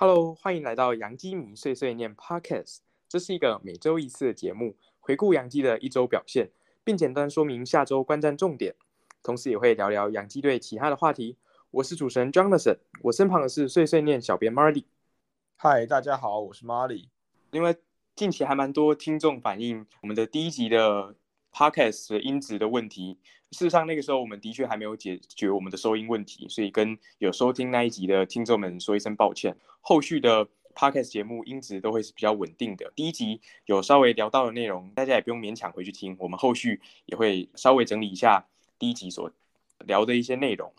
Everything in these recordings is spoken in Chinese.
Hello，欢迎来到杨基迷碎碎念 Podcast。这是一个每周一次的节目，回顾杨基的一周表现，并简单说明下周观战重点，同时也会聊聊杨基队其他的话题。我是主持人 Jonathan，我身旁的是碎碎念小编 Marley。嗨，大家好，我是 Marley。因为近期还蛮多听众反映我们的第一集的 Podcast 的音质的问题。事实上，那个时候我们的确还没有解决我们的收音问题，所以跟有收听那一集的听众们说一声抱歉。后续的 podcast 节目音质都会是比较稳定的。第一集有稍微聊到的内容，大家也不用勉强回去听，我们后续也会稍微整理一下第一集所聊的一些内容。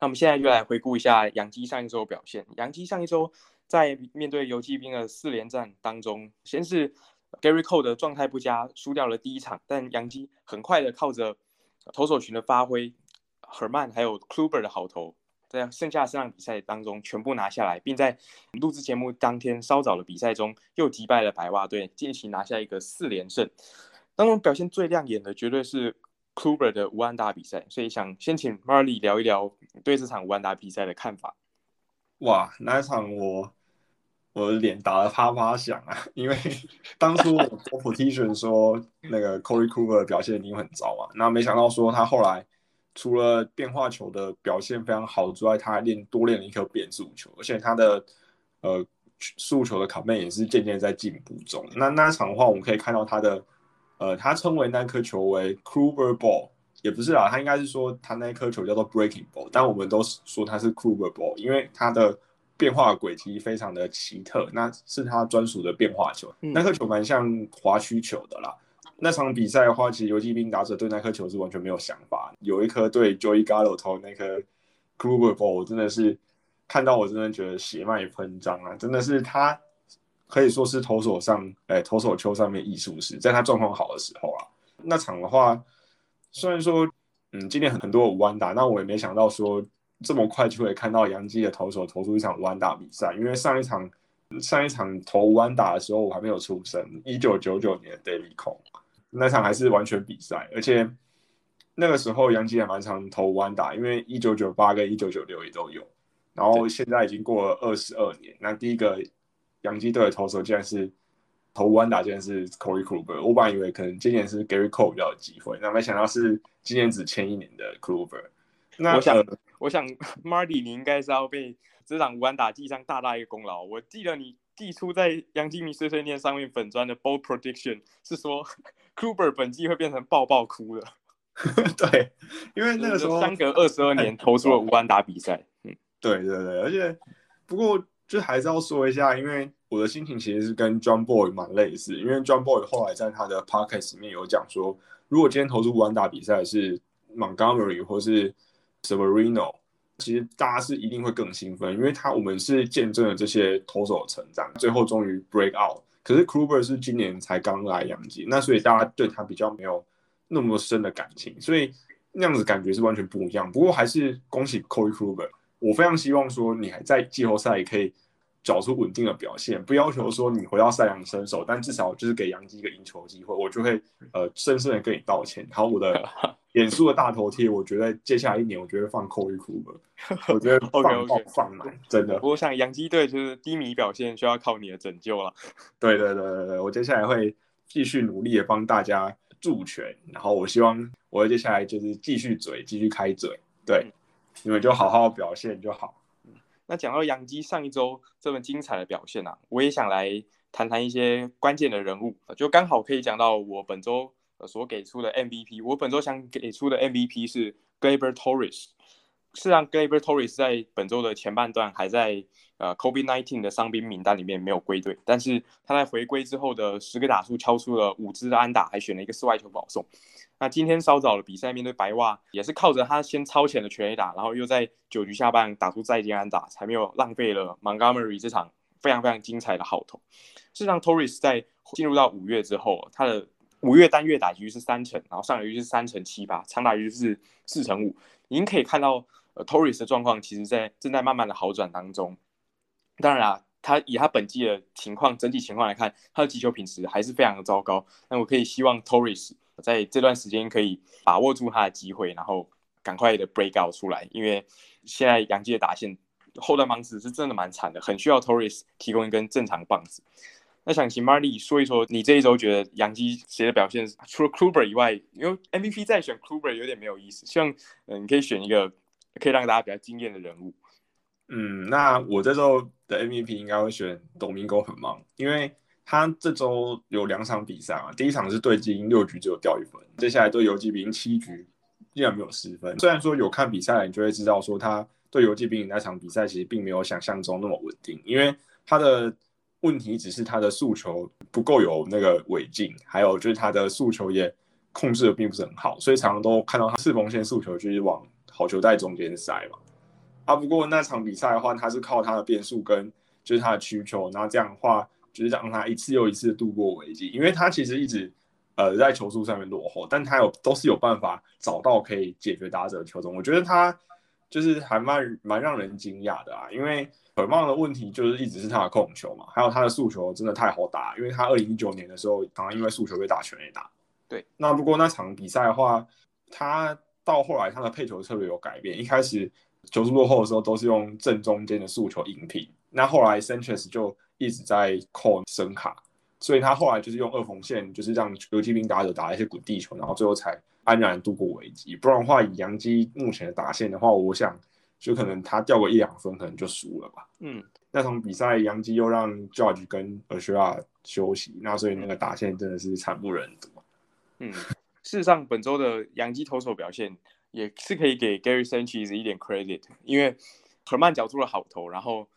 那我们现在就来回顾一下杨基上一周表现。杨基上一周在面对游击兵的四连战当中，先是 Gary Cole 的状态不佳，输掉了第一场，但杨基很快的靠着投手群的发挥，Herman 还有 Kluber 的好投，在剩下四场比赛当中全部拿下来，并在录制节目当天稍早的比赛中又击败了白袜队，进行拿下一个四连胜。当中表现最亮眼的绝对是 Kluber 的无安打比赛，所以想先请 Marley 聊一聊对这场无安打比赛的看法。哇，那一场我我的脸打得啪啪响啊！因为 当初我 petition 说那个 Corey Kluber 表现一定很糟啊，那没想到说他后来除了变化球的表现非常好之外，他还练多练了一颗变速球，而且他的呃速球的卡面也是渐渐在进步中。那那场的话，我们可以看到他的呃，他称为那颗球为 Kluber Ball，也不是啊，他应该是说他那颗球叫做 Breaking Ball，但我们都说他是 Kluber Ball，因为他的变化轨迹非常的奇特，那是他专属的变化球。那颗球蛮像滑曲球的啦。那场比赛的话，其实游击兵打者对那颗球是完全没有想法。有一颗对 Joey Gallo 投那颗 Kluber Ball，我真的是看到我真的觉得血脉喷张啊！真的是他可以说是投手上，哎，投手球上面艺术师，在他状况好的时候啊。那场的话，虽然说，嗯，今天很很多五安打，那我也没想到说。这么快就会看到杨基的投手投出一场无安打比赛，因为上一场上一场投无安打的时候我还没有出生，一九九九年的 David Cone 那场还是完全比赛，而且那个时候杨基也蛮常投无安打，因为一九九八跟一九九六也都有，然后现在已经过了二十二年，那第一个杨基队的投手竟然是投无安打，竟然是 Corey Kluber，我本来以为可能今年是 Gary Cole 比较有机会，那没想到是今年只签一年的 Kluber。那我想。我想，Marty，你应该是要被这场无安打记上大大一个功劳。我记得你寄出在杨基明碎碎念上面粉砖的 Ball Prediction 是说，Kluber 本季会变成爆爆哭的。对，因为那个时候相隔二十二年投出了无安打比赛。嗯，对对对，而且不过就还是要说一下，因为我的心情其实是跟 John Boy 蛮类似，因为 John Boy 后来在他的 Podcast 里面有讲说，如果今天投出无安打比赛是 Montgomery 或是 Severino，其实大家是一定会更兴奋，因为他我们是见证了这些投手的成长，最后终于 break out。可是 Kluber 是今年才刚来养鸡，那所以大家对他比较没有那么深的感情，所以那样子感觉是完全不一样。不过还是恭喜 Corey Kluber，我非常希望说你还在季后赛可以找出稳定的表现，不要求说你回到赛扬身手，但至少就是给杨基一个赢球机会，我就会呃深深的跟你道歉。好，我的。演出的大头贴，我觉得接下来一年，我觉得放扣一库吧。我觉得放放放满，真的。不过像洋基队就是低迷表现，需要靠你的拯救了。对对对对对，我接下来会继续努力的帮大家助拳，然后我希望我接下来就是继续嘴，继续开嘴，对，你们就好好表现就好。那讲到杨基上一周这么精彩的表现啊，我也想来谈谈一些关键的人物，就刚好可以讲到我本周。所给出的 MVP，我本周想给出的 MVP 是 Gleber Torres。是让，Gleber Torres 在本周的前半段还在呃 COVID-19 的伤兵名单里面没有归队，但是他在回归之后的十个打数敲出了五支的安打，还选了一个四外球保送。那今天稍早的比赛面对白袜，也是靠着他先超前的全垒打，然后又在九局下半打出再见安打，才没有浪费了 Montgomery 这场非常非常精彩的好投。是让 Torres 在进入到五月之后，他的五月单月打局是三成，然后上垒率是三成七八，长打率是四成五。您可以看到，呃，Torres 的状况其实在正在慢慢的好转当中。当然啦，他以他本季的情况整体情况来看，他的击球品质还是非常的糟糕。那我可以希望 Torres 在这段时间可以把握住他的机会，然后赶快的 break out 出来，因为现在杨基的打线后段棒子是真的蛮惨的，很需要 Torres 提供一根正常棒子。那想请 Marley 说一说，你这一周觉得杨基谁的表现除了 Kluber 以外，因为 MVP 再选 Kluber 有点没有意思，希望嗯你可以选一个可以让大家比较惊艳的人物。嗯，那我这周的 MVP 应该会选 Domingo 很忙，因为他这周有两场比赛啊，第一场是对金六局只有掉一分，接下来对游击兵七局依然没有失分。虽然说有看比赛，你就会知道说他对游击兵那场比赛其实并没有想象中那么稳定，因为他的。问题只是他的诉求不够有那个尾劲，还有就是他的诉求也控制的并不是很好，所以常常都看到他四缝线诉求就是往好球带中间塞嘛。啊，不过那场比赛的话，他是靠他的变速跟就是他的曲球，然后这样的话就是让他一次又一次度过危机，因为他其实一直呃在球速上面落后，但他有都是有办法找到可以解决打者的球种，我觉得他就是还蛮蛮让人惊讶的啊，因为。很棒的问题就是一直是他的控球嘛，还有他的速球真的太好打，因为他二零一九年的时候，常常因为速球被打全垒打。对，那不过那场比赛的话，他到后来他的配球策略有改变，一开始球速落后的时候都是用正中间的速球引平，那后来 Sanchez 就一直在扣声卡，所以他后来就是用二缝线，就是让游击兵打者打一些滚地球，然后最后才安然度过危机。不然的话，以杨基目前的打线的话，我想。就可能他掉个一两分，可能就输了吧。嗯，那场比赛杨基又让 George 跟 a s h a 休息，那所以那个打线真的是惨不忍睹。嗯，事实上本周的杨基投手表现也是可以给 Gary Sanchez 一点 credit，因为 Herman 缴出了好投，然后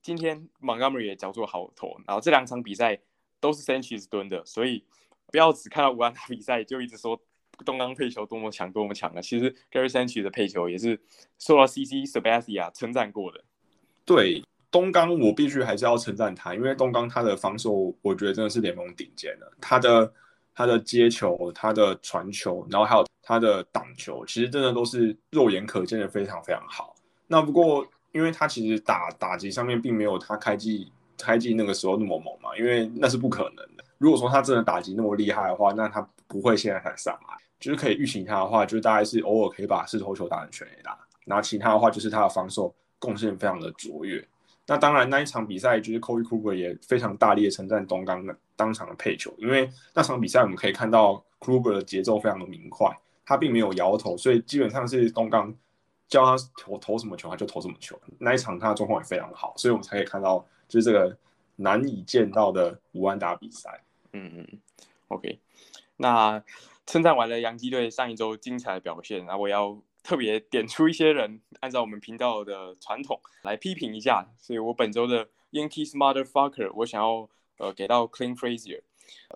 今天 Montgomery 也缴出了好投，然后这两场比赛都是 Sanchez 蹲的，所以不要只看到五安打比赛就一直说。东刚配球多么强，多么强啊！其实 Gary Sanchez 的配球也是受到 CC sebastia 称赞过的。对，东刚我必须还是要称赞他，因为东刚他的防守，我觉得真的是联盟顶尖的。他的他的接球，他的传球，然后还有他的挡球，其实真的都是肉眼可见的非常非常好。那不过，因为他其实打打击上面并没有他开季开季那个时候那么猛嘛，因为那是不可能的。如果说他真的打击那么厉害的话，那他不会现在才上来。就是可以预期他的话，就大概是偶尔可以把四投球打成全垒打，然后其他的话就是他的防守贡献非常的卓越。那当然那一场比赛就是 Cody Kluber 也非常大力的称赞东刚的当场的配球，因为那场比赛我们可以看到 Kluber 的节奏非常的明快，他并没有摇头，所以基本上是东刚叫他投投什么球他就投什么球。那一场他的状况也非常好，所以我们才可以看到就是这个难以见到的五万打比赛。嗯嗯，OK，那。称赞完了洋基队上一周精彩的表现，然后我要特别点出一些人，按照我们频道的传统来批评一下。所以我本周的 Yankees Motherfucker，我想要呃给到 Clean Frazier。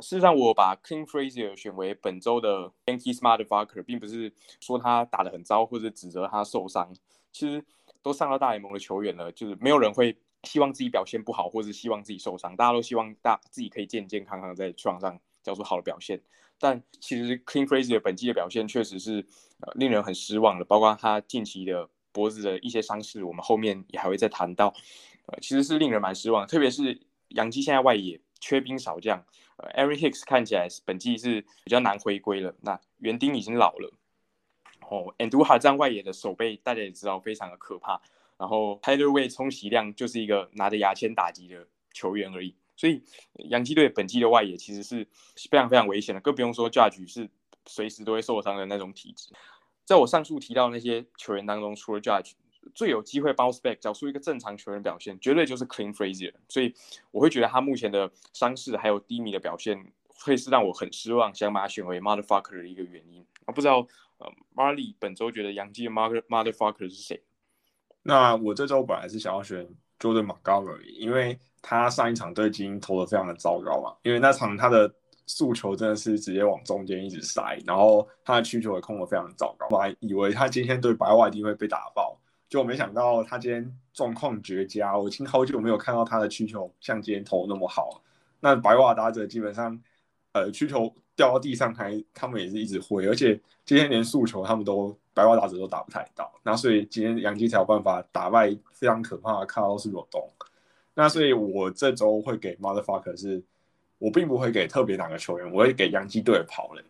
事实上，我把 Clean Frazier 选为本周的 Yankees Motherfucker，并不是说他打得很糟或者指责他受伤。其实都上了大联盟的球员了，就是没有人会希望自己表现不好，或者希望自己受伤。大家都希望大自己可以健健康康在球场上交出好的表现。但其实 Clean Frazier 本季的表现确实是呃令人很失望的，包括他近期的脖子的一些伤势，我们后面也还会再谈到。呃，其实是令人蛮失望，特别是杨基现在外野缺兵少将，呃，Aaron Hicks 看起来本季是比较难回归了。那园丁已经老了，哦，Andujar 站外野的手背大家也知道非常的可怕，然后 Tyler Way 充其量就是一个拿着牙签打击的球员而已。所以，洋基队本季的外野其实是非常非常危险的，更不用说 Judge 是随时都会受伤的那种体质。在我上述提到那些球员当中，除了 Judge，最有机会 bounce back 找出一个正常球员表现，绝对就是 Clean Frazier。所以，我会觉得他目前的伤势还有低迷的表现，会是让我很失望，想把他选为 Motherfucker 的一个原因。我不知道，呃，Marley 本周觉得洋基的 Mother Motherfucker 是谁？那我这周本来是想要选 Jordan Montgomery，因为他上一场对金投的非常的糟糕嘛，因为那场他的诉求真的是直接往中间一直塞，然后他的曲球也控的非常糟糕。我还以为他今天对白袜一定会被打爆，就没想到他今天状况绝佳。我已经好久没有看到他的曲球像今天投那么好。那白袜打者基本上，呃，曲球掉到地上还他们也是一直挥，而且今天连诉求他们都白袜打者都打不太到。那所以今天杨基才有办法打败非常可怕的卡洛斯罗东。那所以，我这周会给 Motherfucker 是，我并不会给特别哪个球员，我会给洋基队跑垒。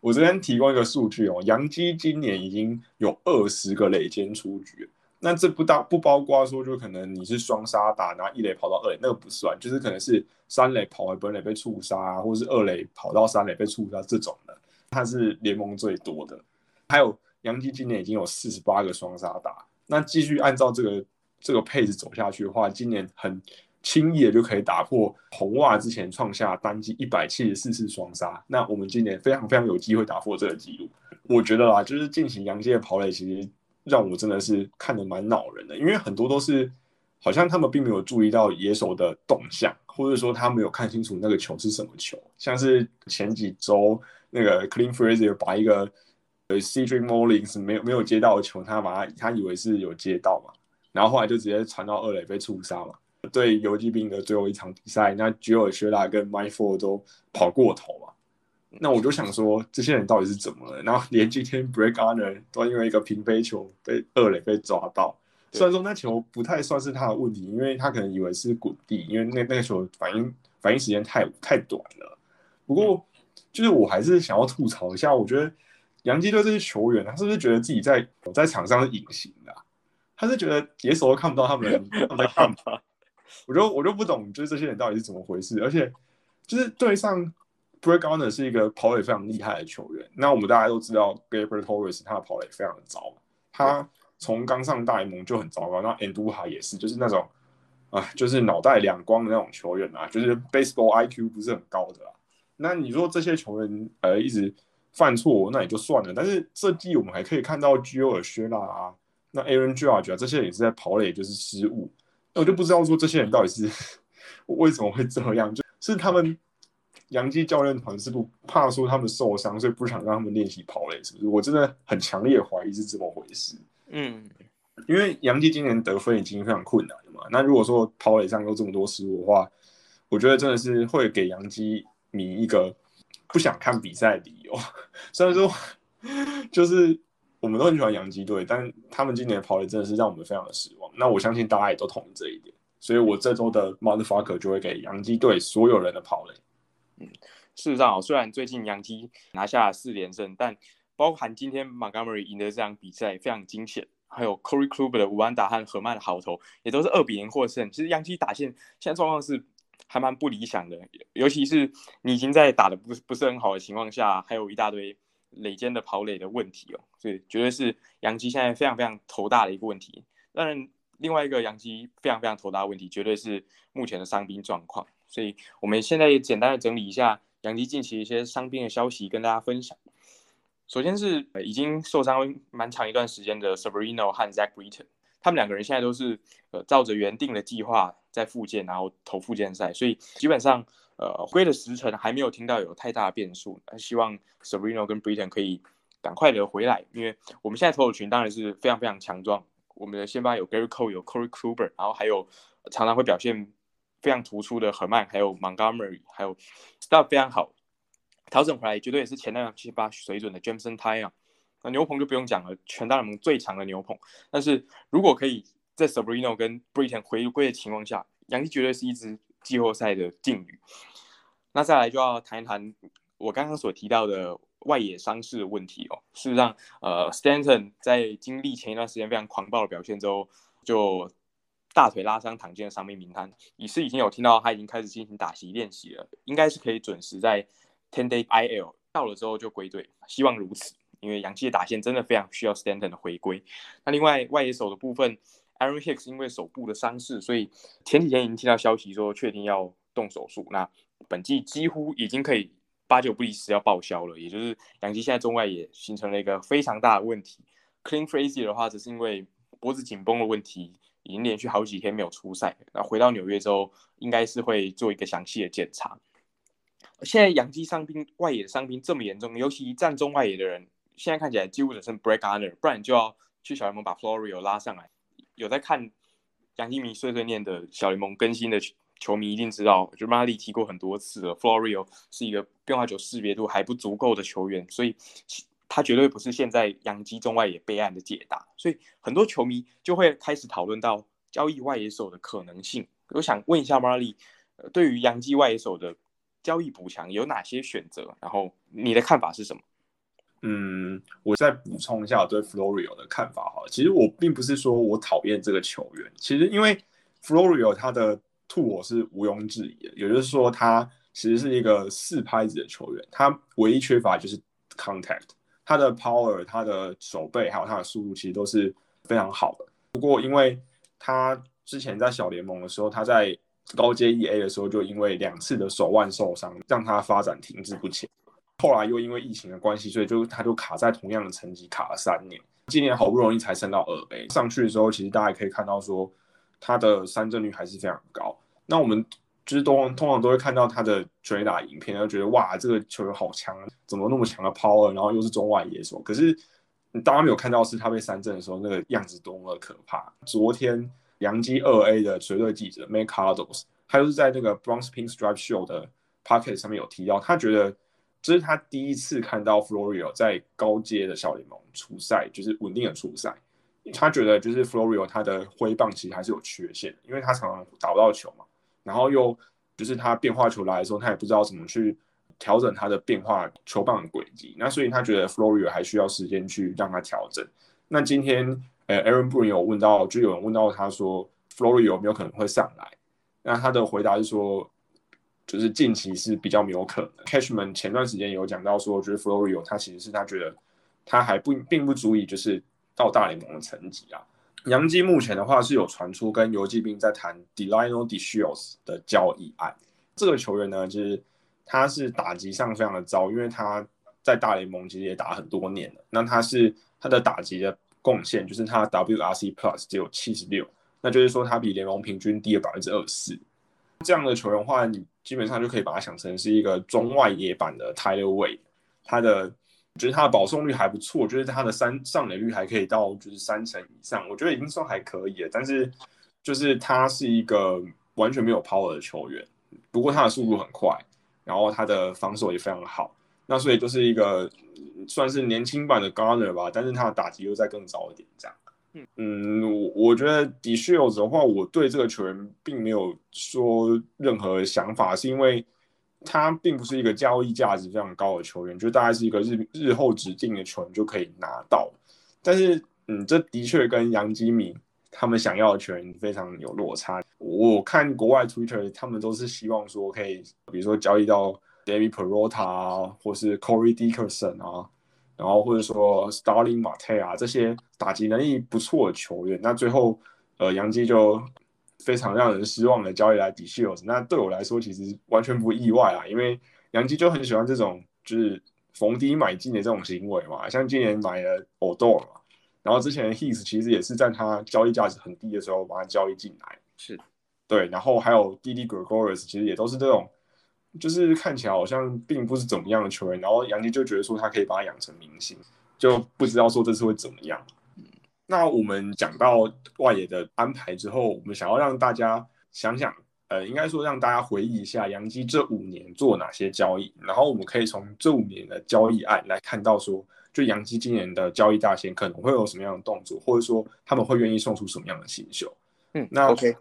我这边提供一个数据哦，洋基今年已经有二十个垒间出局，那这不当不包括说，就可能你是双杀打，然后一垒跑到二垒，那个不算，就是可能是三垒跑回本垒被触杀，或是二垒跑到三垒被触杀这种的，它是联盟最多的。还有杨基今年已经有四十八个双杀打，那继续按照这个这个配置走下去的话，今年很轻易的就可以打破红袜之前创下单季一百七十四次双杀。那我们今年非常非常有机会打破这个记录。我觉得啦，就是进行杨基的跑垒，其实让我真的是看得蛮恼人的，因为很多都是好像他们并没有注意到野手的动向，或者说他没有看清楚那个球是什么球，像是前几周那个 Clean Fraser 把一个。呃 Cedric Mullins 没有没有接到的球，他把他他以为是有接到嘛，然后后来就直接传到二垒被触杀嘛。对游击兵的最后一场比赛，那 o e 薛拉跟 My Four 都跑过头嘛。那我就想说，这些人到底是怎么了？然后连今天 Break Honor 都因为一个平飞球被二垒被抓到，虽然说那球不太算是他的问题，因为他可能以为是滚地，因为那那个球反应反应时间太太短了。不过就是我还是想要吐槽一下，我觉得。杨基队这些球员，他是不是觉得自己在在场上是隐形的？他是觉得野手都看不到他们他们在干嘛？我就我就不懂，就是这些人到底是怎么回事？而且就是对上 Brett Garner 是一个跑垒非常厉害的球员。那我们大家都知道，Gabriel Torres 他的跑垒非常的糟，他从刚上大联盟就很糟糕。那 Anduha 也是，就是那种啊，就是脑袋两光的那种球员啊，就是 Baseball IQ 不是很高的。那你说这些球员呃一直。犯错那也就算了，但是这季我们还可以看到 Gio 尔薛纳啊，那 Aaron Judge 啊，这些也是在跑垒就是失误，那我就不知道说这些人到底是 为什么会这样，就是他们杨基教练团是不怕说他们受伤，所以不想让他们练习跑垒，是不是？我真的很强烈怀疑是这么回事。嗯，因为杨基今年得分已经非常困难了嘛，那如果说跑垒上有这么多失误的话，我觉得真的是会给杨基迷一个。不想看比赛的理由，虽然说 就是我们都很喜欢洋基队，但他们今年的跑垒真的是让我们非常的失望。那我相信大家也都同意这一点，所以我这周的 motherfucker 就会给洋基队所有人的跑垒。嗯，事实上，虽然最近洋基拿下四连胜，但包含今天 Montgomery 赢得这场比赛非常惊险，还有 Corey Kluber 的五安打和河曼的好投也都是二比零获胜。其实洋基打线现在状况是。还蛮不理想的，尤其是你已经在打的不不是很好的情况下，还有一大堆垒间的跑垒的问题哦，所以绝对是杨基现在非常非常头大的一个问题。当然，另外一个杨基非常非常头大的问题，绝对是目前的伤兵状况。所以我们现在也简单的整理一下杨基近期一些伤兵的消息，跟大家分享。首先是已经受伤蛮长一段时间的 Sabrino 和 Zach Britton。他们两个人现在都是呃照着原定的计划在复健，然后投复健赛，所以基本上呃归的时辰还没有听到有太大的变数。那希望 Sabrino 跟 Britain 可以赶快的回来，因为我们现在投手群当然是非常非常强壮。我们的先发有 Gary Cole，有 Corey Kluber，然后还有常常会表现非常突出的 Herman，还有 Montgomery，还有 Stuff 非常好，调整回来绝对也是前两七八水准的 Jameson t y e 那牛棚就不用讲了，全大联盟最强的牛棚。但是如果可以在 Sabrino 跟 Britain 回归的情况下，杨基绝对是一支季后赛的劲旅。那再来就要谈一谈我刚刚所提到的外野伤势的问题哦。事实上，呃，Stanton 在经历前一段时间非常狂暴的表现之后，就大腿拉伤躺进了伤病名单。已是已经有听到他已经开始进行打席练习了，应该是可以准时在 Ten Day IL 到了之后就归队，希望如此。因为洋基的打线真的非常需要 Stanton 的回归。那另外外野手的部分，Aaron Hicks 因为手部的伤势，所以前几天已经听到消息说确定要动手术。那本季几乎已经可以八九不离十要报销了。也就是洋基现在中外也形成了一个非常大的问题。Clean Frazier 的话，只是因为脖子紧绷的问题，已经连续好几天没有出赛。那回到纽约之后，应该是会做一个详细的检查。现在洋基伤兵外野伤兵这么严重，尤其站中外野的人。现在看起来几乎只剩 Break Honor，不然就要去小联盟把 Florio 拉上来。有在看杨基迷碎碎念的小联盟更新的球迷一定知道，就 Marley 提过很多次了，Florio 是一个变化球识别度还不足够的球员，所以他绝对不是现在杨基中外野备案的解答。所以很多球迷就会开始讨论到交易外野手的可能性。我想问一下 Marley，对于杨基外野手的交易补强有哪些选择？然后你的看法是什么？嗯，我再补充一下我对 Florio 的看法哈。其实我并不是说我讨厌这个球员，其实因为 Florio 他的吐我是毋庸置疑的，也就是说他其实是一个四拍子的球员，他唯一缺乏就是 contact，他的 power、他的手背还有他的速度其实都是非常好的。不过因为他之前在小联盟的时候，他在高阶 EA 的时候就因为两次的手腕受伤，让他发展停滞不前。后来又因为疫情的关系，所以就他就卡在同样的成绩卡了三年。今年好不容易才升到二 A，上去的时候，其实大家可以看到说他的三振率还是非常高。那我们就是通通常都会看到他的追打影片，就觉得哇，这个球员好强，怎么那么强的 power，然后又是中外野手。可是大家没有看到是他被三振的时候那个样子多么可怕。昨天洋基二 A 的绝对记者 m a k e Cardos，他就是在那个 Bronx Pink Stripe Show 的 Pocket 上面有提到，他觉得。这是他第一次看到 Florio 在高阶的小联盟出赛，就是稳定的出赛。他觉得就是 Florio 他的挥棒其实还是有缺陷，因为他常常打不到球嘛。然后又就是他变化球来的时候，他也不知道怎么去调整他的变化球棒的轨迹。那所以他觉得 Florio 还需要时间去让他调整。那今天呃，Aaron Boone 有问到，就有人问到他说 Florio 有没有可能会上来？那他的回答是说。就是近期是比较没有可能。Cashman 前段时间有讲到说，觉得 Florio 他其实是他觉得他还不并不足以就是到大联盟的层级啊。杨基目前的话是有传出跟游击兵在谈 Delino d e s h i o s 的交易案。这个球员呢，就是他是打击上非常的糟，因为他在大联盟其实也打很多年了。那他是他的打击的贡献就是他 WRC Plus 只有七十六，那就是说他比联盟平均低了百分之二十四。这样的球员的话，你基本上就可以把它想成是一个中外野版的 Tyler Way，他的觉得他的保送率还不错，就是他的三上垒率还可以到就是三成以上，我觉得已经算还可以了。但是就是他是一个完全没有 power 的球员，不过他的速度很快，然后他的防守也非常好，那所以就是一个算是年轻版的 Garner 吧，但是他的打击又再更早一点这样。嗯，我我觉得 d s h i e l s 的话，我对这个球员并没有说任何想法，是因为他并不是一个交易价值非常高的球员，就大概是一个日日后指定的球员就可以拿到。但是，嗯，这的确跟杨基米他们想要的球员非常有落差。我看国外 Twitter，他们都是希望说可以，比如说交易到 David Peralta 啊，或是 Corey Dickerson 啊。然后或者说 Starling Marte 啊这些打击能力不错的球员，那最后呃杨基就非常让人失望的交易来 d e s h i e l s 那对我来说其实完全不意外啊，因为杨基就很喜欢这种就是逢低买进的这种行为嘛，像今年买了 Odor 嘛，然后之前 His 其实也是在他交易价值很低的时候把他交易进来，是对，然后还有 D.D. Gregorius 其实也都是这种。就是看起来好像并不是怎么样的球员，然后杨基就觉得说他可以把他养成明星，就不知道说这次会怎么样。那我们讲到外野的安排之后，我们想要让大家想想，呃，应该说让大家回忆一下杨基这五年做哪些交易，然后我们可以从这五年的交易案来看到说，就杨基今年的交易大限可能会有什么样的动作，或者说他们会愿意送出什么样的新秀。嗯，那 OK，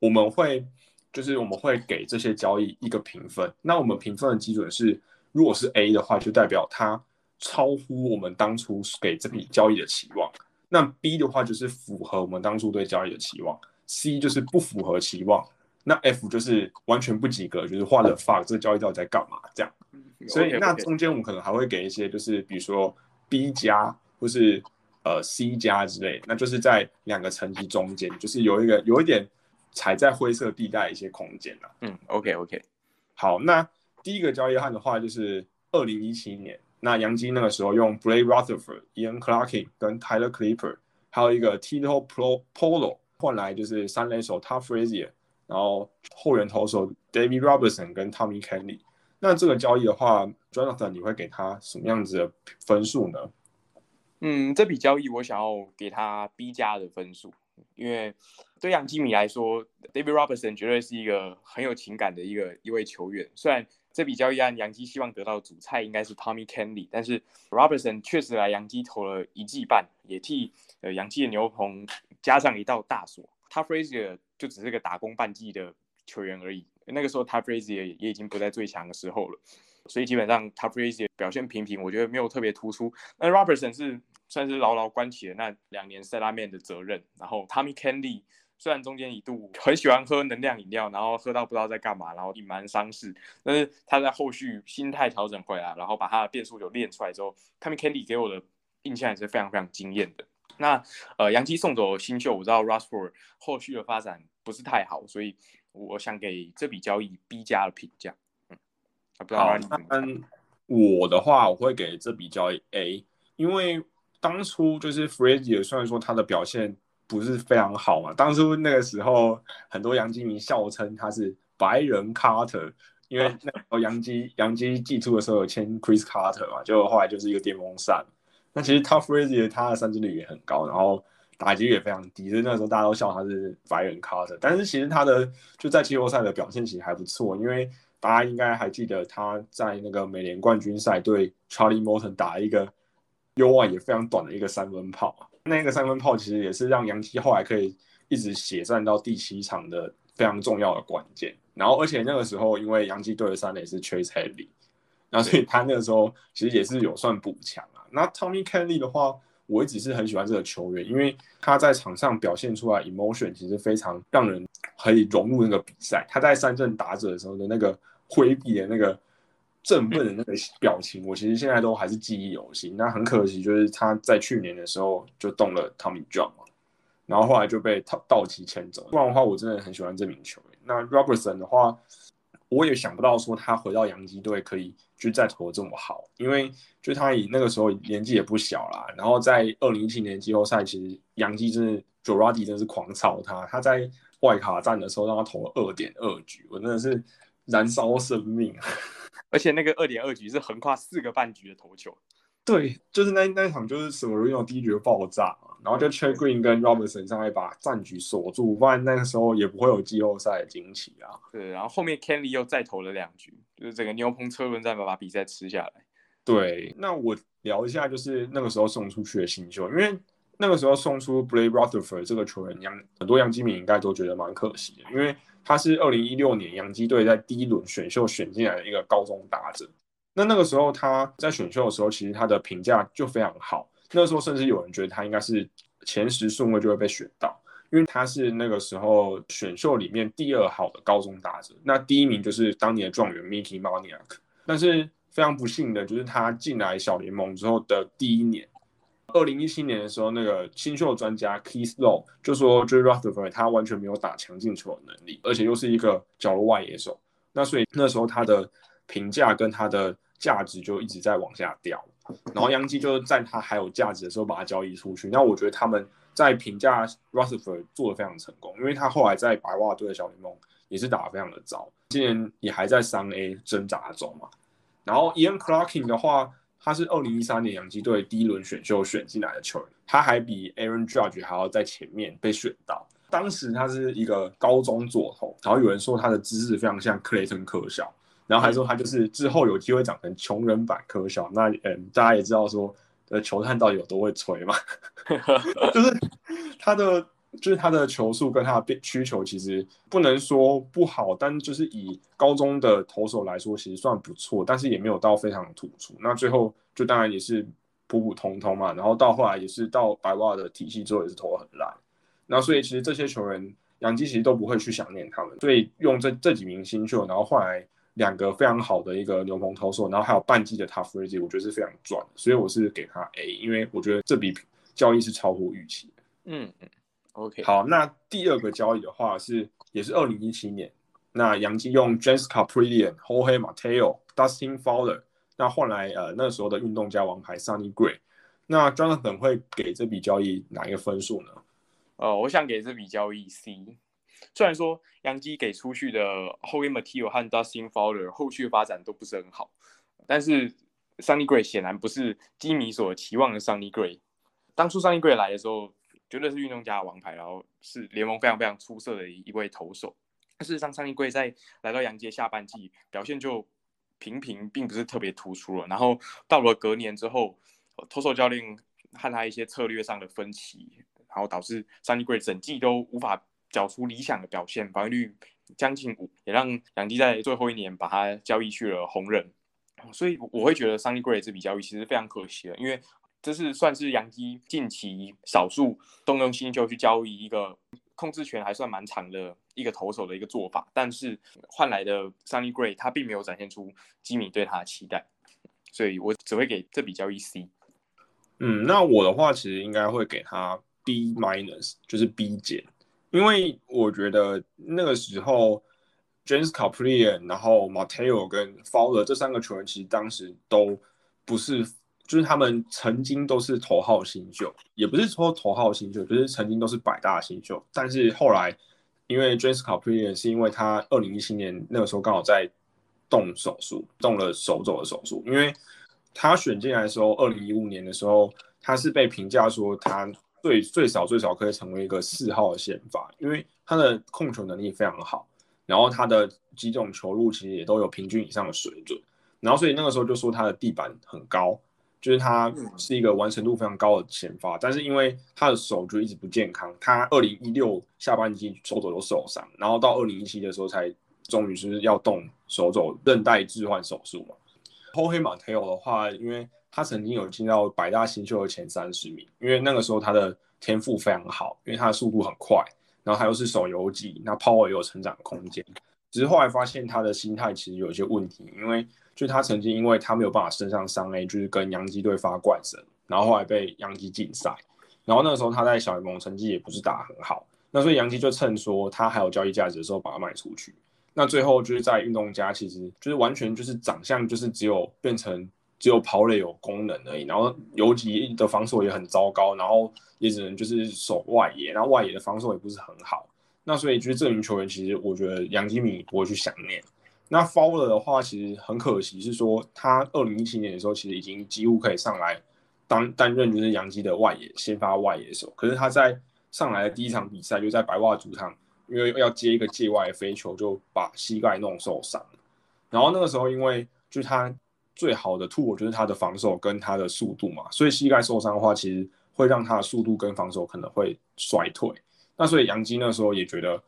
我们会。就是我们会给这些交易一个评分，那我们评分的基准是，如果是 A 的话，就代表它超乎我们当初给这笔交易的期望；那 B 的话就是符合我们当初对交易的期望。；C 就是不符合期望；那 F 就是完全不及格，就是画了 fuck 这个交易到底在干嘛？这样。所以那中间我们可能还会给一些，就是比如说 B 加或是呃 C 加之类，那就是在两个层级中间，就是有一个有一点。踩在灰色地带一些空间了。嗯，OK OK，好，那第一个交易案的话，就是二零一七年，那杨基那个时候用 Blake Rutherford、Ian Clarke 跟 Tyler Clipper，还有一个 Tito Polo 换来就是三垒手 Tough Frazier，然后后援投手 David Robertson 跟 Tommy Kelly。那这个交易的话，Jonathan 你会给他什么样子的分数呢？嗯，这笔交易我想要给他 B 加的分数。因为对杨基米来说，David Robertson 绝对是一个很有情感的一个一位球员。虽然这笔交易案杨基希望得到主菜应该是 Tommy Kenley，但是 Robertson 确实来杨基投了一季半，也替呃杨基的牛棚加上一道大锁。他 Frazier 就只是个打工半季的球员而已。那个时候他 Frazier 也已经不在最强的时候了。所以基本上 t o p r a z i 表现平平，我觉得没有特别突出。那 Robertson 是算是牢牢关起了那两年塞拉面的责任。然后 Tommy Kennedy 虽然中间一度很喜欢喝能量饮料，然后喝到不知道在干嘛，然后隐瞒伤势，但是他在后续心态调整回来，然后把他的变速球练出来之后，Tommy Kennedy 给我的印象也是非常非常惊艳的。那呃，杨基送走新秀，我知道 Russell 后续的发展不是太好，所以我想给这笔交易 B 加的评价。嗯，不知道你怎么看？我的话，我会给这笔交易 A，因为当初就是 Freddie，虽然说他的表现不是非常好嘛，当初那个时候很多洋基迷笑称他是白人 Carter，因为那时候洋基洋基寄出的时候有签 Chris Carter 嘛，就后来就是一个电风扇。那其实 Tough Freddie 他的三振率也很高，然后打击也非常低，所以那时候大家都笑他是白人 Carter，但是其实他的就在季后赛的表现其实还不错，因为。大家应该还记得他在那个美联冠军赛对 Charlie Morton 打一个 U 外也非常短的一个三分炮那个三分炮其实也是让杨基后来可以一直血战到第七场的非常重要的关键。然后而且那个时候因为杨基队的三垒是 Chase Headley，然后所以他那个时候其实也是有算补强啊。那 Tommy Kelly 的话，我一直是很喜欢这个球员，因为他在场上表现出来 emotion 其实非常让人可以融入那个比赛。他在三振打者的时候的那个。挥臂的那个振奋的那个表情，我其实现在都还是记忆犹新。那很可惜，就是他在去年的时候就动了 Tommy John 嘛，然后后来就被道道奇牵走。不然的话，我真的很喜欢这名球员。那 Robertson 的话，我也想不到说他回到洋基队可以就再投这么好，因为就他以那个时候年纪也不小啦。然后在二零一七年季后赛，其实洋基真的 j o r a d i 真的是狂操他。他在外卡战的时候让他投了二点二局，我真的是。燃烧生命，而且那个二点二局是横跨四个半局的投球。对，就是那那场就是什么 Reno 第一局爆炸，然后就 c h e Green 跟 Robertson 上来把战局锁住，不然那个时候也不会有季后赛的惊奇啊。对，然后后面 Kenley 又再投了两局，就是整个牛棚车轮战把比赛吃下来。对，那我聊一下就是那个时候送出去的新秀，因为那个时候送出 Blake Rutherford 这个球员，杨很多杨基民应该都觉得蛮可惜的，因为。他是二零一六年洋基队在第一轮选秀选进来的一个高中打者。那那个时候他在选秀的时候，其实他的评价就非常好。那时候甚至有人觉得他应该是前十顺位就会被选到，因为他是那个时候选秀里面第二好的高中打者。那第一名就是当年的状元 Mickey Moniak。但是非常不幸的就是他进来小联盟之后的第一年。二零一七年的时候，那个新秀专家 Keith Low 就说 j r u t h e r f o r d 他完全没有打强进球的能力，而且又是一个角落外野手，那所以那时候他的评价跟他的价值就一直在往下掉。然后杨基就是在他还有价值的时候把他交易出去。那我觉得他们在评价 Rutherford 做的非常成功，因为他后来在白袜队的小联盟也是打得非常的糟，今年也还在三 A 挣扎中嘛。然后 Ian Clarking 的话。他是二零一三年洋基队第一轮选秀选进来的球员，他还比 Aaron Judge 还要在前面被选到。当时他是一个高中左投，然后有人说他的姿势非常像克雷顿科肖，然后还说他就是之后有机会长成穷人版科肖。那嗯，大家也知道说，呃，球探到底有多会吹嘛？就是他的。就是他的球速跟他的变需求其实不能说不好，但就是以高中的投手来说，其实算不错，但是也没有到非常突出。那最后就当然也是普普通通嘛。然后到后来也是到白袜的体系之后，也是投很烂。那所以其实这些球员杨基其实都不会去想念他们，所以用这这几名新秀，然后换来两个非常好的一个牛棚投手，然后还有半季的 Tough Freddie，我觉得是非常赚的。所以我是给他 A，因为我觉得这笔交易是超乎预期。嗯嗯。OK，好，那第二个交易的话是也是二零一七年，那杨基用 Jessica Prillian、Jorge Mateo、Dustin Fowler，那换来呃那时候的运动家王牌 Sunny Gray，那 Jonathan 会给这笔交易哪一个分数呢？呃，我想给这笔交易 C，虽然说杨基给出去的 Jorge Mateo 和 Dustin Fowler 后续发展都不是很好，但是 Sunny Gray 显然不是基米所期望的 Sunny Gray，当初 Sunny Gray 来的时候。绝对是运动家的王牌，然后是联盟非常非常出色的一位投手。事实上，上一季在来到洋界下半季表现就平平，并不是特别突出了。然后到了隔年之后，投手教练和他一些策略上的分歧，然后导致上一季整季都无法缴出理想的表现，防御率将近五，也让洋基在最后一年把他交易去了红人。所以我会觉得 Sunny Gray 这笔交易其实非常可惜的，因为这是算是杨基近期少数动用新秀去交易一个控制权还算蛮长的一个投手的一个做法，但是换来的 Sunny Gray 他并没有展现出基米对他的期待，所以我只会给这笔交易 C。嗯，那我的话其实应该会给他 B minus，就是 B 减，因为我觉得那个时候 James Caprian，然后 Mateo 跟 Fowler 这三个球员其实当时都不是，就是他们曾经都是头号新秀，也不是说头号新秀，就是曾经都是百大新秀，但是后来因为 James Caprian 是因为他二零一七年那个时候刚好在动手术，动了手肘的手术，因为。他选进来的时候，二零一五年的时候，他是被评价说他最最少最少可以成为一个四号的先发，因为他的控球能力非常好，然后他的几种球路其实也都有平均以上的水准，然后所以那个时候就说他的地板很高，就是他是一个完成度非常高的前发，但是因为他的手就一直不健康，他二零一六下半季手肘都受伤，然后到二零一七的时候才终于是要动手肘韧带置换手术嘛。后黑马 Tail 的话，因为他曾经有进到百大新秀的前三十名，因为那个时候他的天赋非常好，因为他的速度很快，然后他又是手游级，那 Power 也有成长空间。只是后来发现他的心态其实有一些问题，因为就他曾经因为他没有办法升上三 A，就是跟洋基队发怪神，然后后来被洋基禁赛，然后那个时候他在小联盟成绩也不是打很好，那所以洋基就趁说他还有交易价值的时候把他卖出去。那最后就是在运动家，其实就是完全就是长相就是只有变成只有跑垒有功能而已，然后游击的防守也很糟糕，然后也只能就是守外野，然后外野的防守也不是很好。那所以就是这名球员，其实我觉得杨基米不会去想念。那 Fowler 的话，其实很可惜，是说他二零一七年的时候，其实已经几乎可以上来当担任就是杨基的外野先发外野手，可是他在上来的第一场比赛就在白袜主场。因为要接一个界外飞球，就把膝盖弄受伤。然后那个时候，因为就是他最好的 tool 就是他的防守跟他的速度嘛，所以膝盖受伤的话，其实会让他的速度跟防守可能会衰退。那所以杨基那时候也觉得，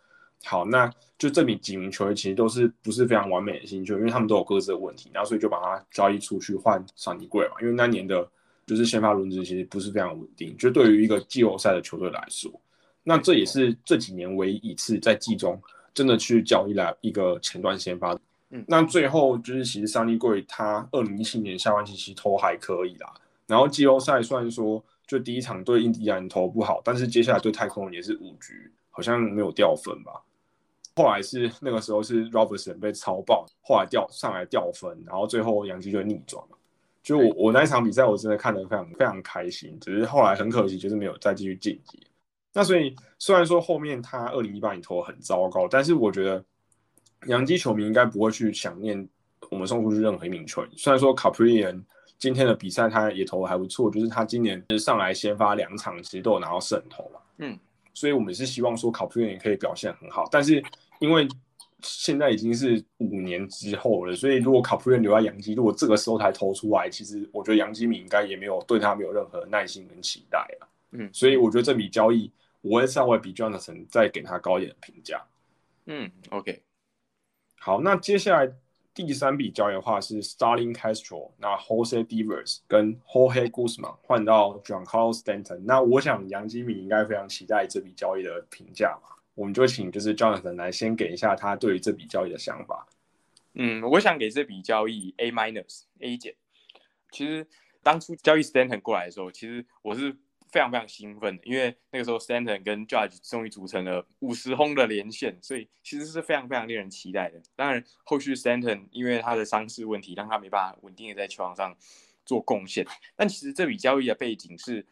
好，那就这名几名球员其实都是不是非常完美的新秀，因为他们都有各自的问题，然后所以就把他交易出去换上尼贵嘛。因为那年的就是先发轮值其实不是非常稳定，就对于一个季后赛的球队来说。那这也是这几年唯一一次在季中真的去交易来一个前段先发。嗯，那最后就是其实桑尼贵他二零一七年下半季其实投还可以啦，然后季后赛虽然说就第一场对印第安投不好，但是接下来对太空人也是五局，好像没有掉分吧。后来是那个时候是 Robertson 被超爆，后来掉上来掉分，然后最后杨基就逆转嘛。就我我那一场比赛我真的看得非常非常开心，只是后来很可惜就是没有再继续晋级。那所以虽然说后面他二零一八年投的很糟糕，但是我觉得杨基球迷应该不会去想念我们送出去任何一名球员。虽然说卡普里恩今天的比赛他也投的还不错，就是他今年上来先发两场其实都有拿到胜投嘛。嗯，所以我们是希望说卡普里恩可以表现很好，但是因为现在已经是五年之后了，所以如果卡普瑞留在洋基，如果这个时候才投出来，其实我觉得杨基米应该也没有对他没有任何耐心跟期待了。嗯，所以我觉得这笔交易。我会稍微比 Jonathan 再给他高一点的评价。嗯，OK。好，那接下来第三笔交易的话是 Starling Castro，那 Jose Devers 跟 Jorge Guzman 换到 John Carlos Stanton。那我想杨基米应该非常期待这笔交易的评价嘛？我们就请就是 Jonathan 来先给一下他对于这笔交易的想法。嗯，我想给这笔交易 A minus A 减。其实当初交易 Stanton 过来的时候，其实我是。非常非常兴奋的，因为那个时候 Stanton 跟 Judge 终于组成了五十轰的连线，所以其实是非常非常令人期待的。当然，后续 Stanton 因为他的伤势问题，让他没办法稳定的在球场上做贡献。但其实这笔交易的背景是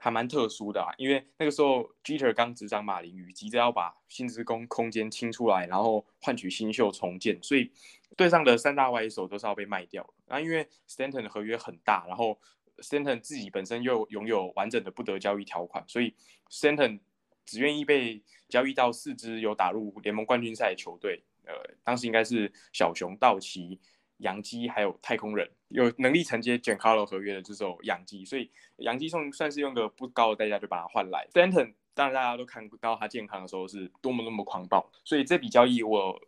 还蛮特殊的啊，因为那个时候 Jeter 刚执掌马林鱼，急着要把薪资空空间清出来，然后换取新秀重建，所以队上的三大外手都是要被卖掉。那因为 Stanton 的合约很大，然后 Stanton 自己本身又拥有完整的不得交易条款，所以 Stanton 只愿意被交易到四支有打入联盟冠军赛的球队。呃，当时应该是小熊、道奇、洋基还有太空人，有能力承接 Giancarlo 合约的这种洋基，所以洋基算算是用个不高的代价就把它换来。Stanton 当然大家都看到他健康的时候是多么多么狂暴，所以这笔交易我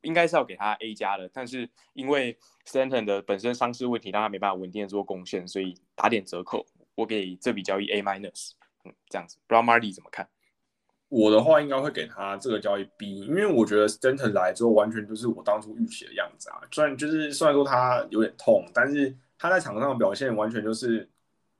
应该是要给他 A 加的，但是因为 Stanton 的本身伤势问题，让他没办法稳定的做贡献，所以打点折扣，我给这笔交易 A minus。嗯，这样子，不知道 Marty 怎么看？我的话应该会给他这个交易 B，因为我觉得 Stanton 来之后完全就是我当初预期的样子啊。虽然就是虽然说他有点痛，但是他在场上的表现完全就是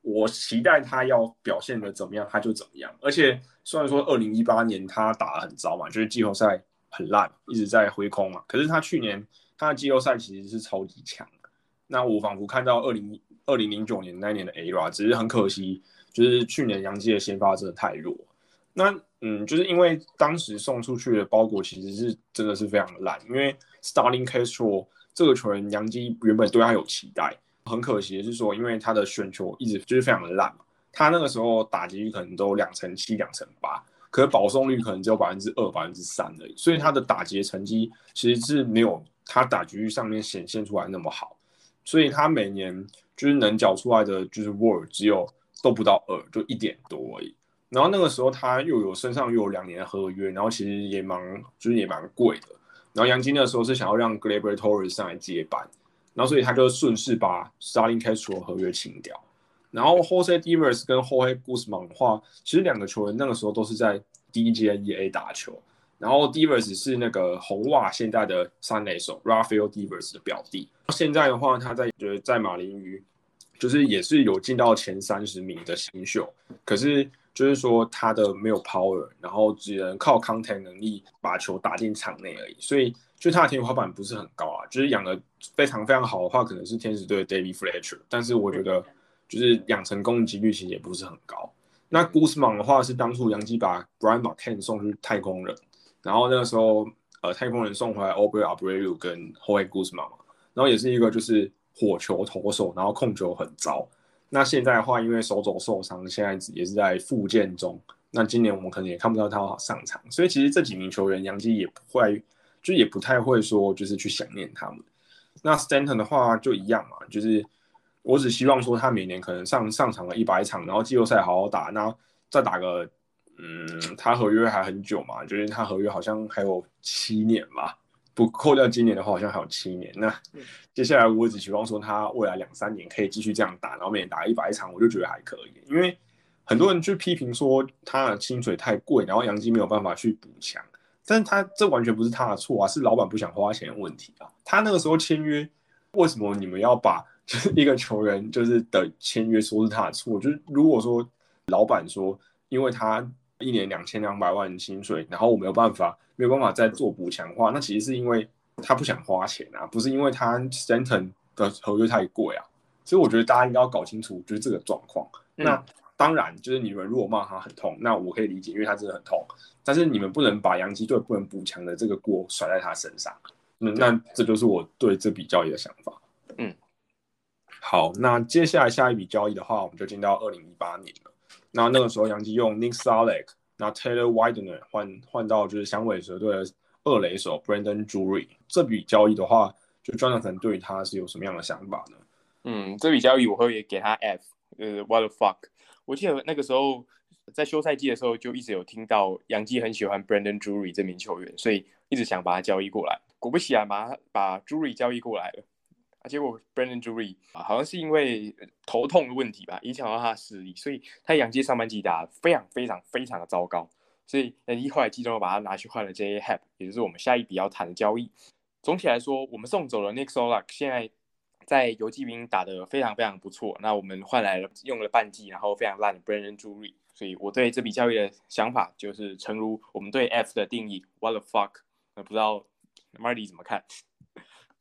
我期待他要表现的怎么样他就怎么样。而且虽然说二零一八年他打的很糟嘛，就是季后赛很烂，一直在挥空嘛。可是他去年他的季后赛其实是超级强的。那我仿佛看到二零二零零九年那年的 Ara，只是很可惜，就是去年杨基的先发真的太弱。那嗯，就是因为当时送出去的包裹其实是真的是非常的烂，因为 Starling Castro 这个球员，杨基原本对他有期待，很可惜的是说，因为他的选球一直就是非常的烂嘛，他那个时候打击率可能都两成七、两成八，可是保送率可能只有百分之二、百分之三而已，所以他的打击成绩其实是没有他打击率上面显现出来那么好，所以他每年就是能缴出来的就是 word 只有都不到二，就一点多而已。然后那个时候他又有身上又有两年的合约，然后其实也蛮就是也蛮贵的。然后杨金那时候是想要让 Gleyber Torres 上来接班，然后所以他就顺势把 Starling Castro 合约清掉。然后 Jose Devers 跟 Joseguzman 的话，其实两个球员那个时候都是在 Djea 打球。然后 Devers 是那个红袜现在的三垒手 Rafael Devers 的表弟。现在的话他在就是在马林鱼，就是也是有进到前三十名的新秀，可是。就是说他的没有 power，然后只能靠 contact 能力把球打进场内而已，所以就他的天花板不是很高啊。就是养的非常非常好的话，可能是天使队的 David Fletcher，但是我觉得就是养成功的几率其实也不是很高。那 Guzman 的话是当初杨基把 Brian McCann 送去太空人，然后那个时候呃太空人送回来 o b r e Abreu 跟 Jorge Guzman，然后也是一个就是火球投手，然后控球很糟。那现在的话，因为手肘受伤，现在也是在复健中。那今年我们可能也看不到他上场，所以其实这几名球员，杨基也不会，就也不太会说，就是去想念他们。那 Stanton 的话就一样嘛，就是我只希望说他每年可能上上场了一百场，然后季后赛好好打，那再打个，嗯，他合约还很久嘛，就是他合约好像还有七年吧。不扣掉今年的话，好像还有七年。那接下来我只希望说他未来两三年可以继续这样打，然后每年打一百场，我就觉得还可以。因为很多人去批评说他的薪水太贵，然后杨基没有办法去补强，但是他这完全不是他的错啊，是老板不想花钱的问题啊。他那个时候签约，为什么你们要把就是一个球员就是的签约说是他的错？就是如果说老板说，因为他一年两千两百万薪水，然后我没有办法。没有办法再做补强化，那其实是因为他不想花钱啊，不是因为他 Stanton 的合约太贵啊。所以我觉得大家应该要搞清楚就是这个状况。那当然，就是你们如果骂他很痛，那我可以理解，因为他真的很痛。但是你们不能把洋基队不能补强的这个锅甩在他身上。那那这就是我对这笔交易的想法。嗯，好，那接下来下一笔交易的话，我们就进到二零一八年了。那那个时候杨基用 Nick Salek。那 Taylor Widener 换换到就是响尾蛇队的二垒手 Brandon Drury，这笔交易的话，就 Jonathan 对他是有什么样的想法呢？嗯，这笔交易我会给他 F，呃，What the fuck？我记得那个时候在休赛季的时候就一直有听到杨基很喜欢 Brandon Drury 这名球员，所以一直想把他交易过来。果不其然，把把 Drury 交易过来了。结果 Brandon Drury 啊，好像是因为头痛的问题吧，影响到他的视力，所以他洋基上半季打非常非常非常的糟糕。所以那一后来季中又把他拿去换了 J A Happ，也就是我们下一笔要谈的交易。总体来说，我们送走了 Nick Solak，现在在游击兵打得非常非常不错。那我们换来了用了半季，然后非常烂的 Brandon Drury。所以我对这笔交易的想法就是，诚如我们对 F 的定义，What the fuck？那不知道 Marty 怎么看？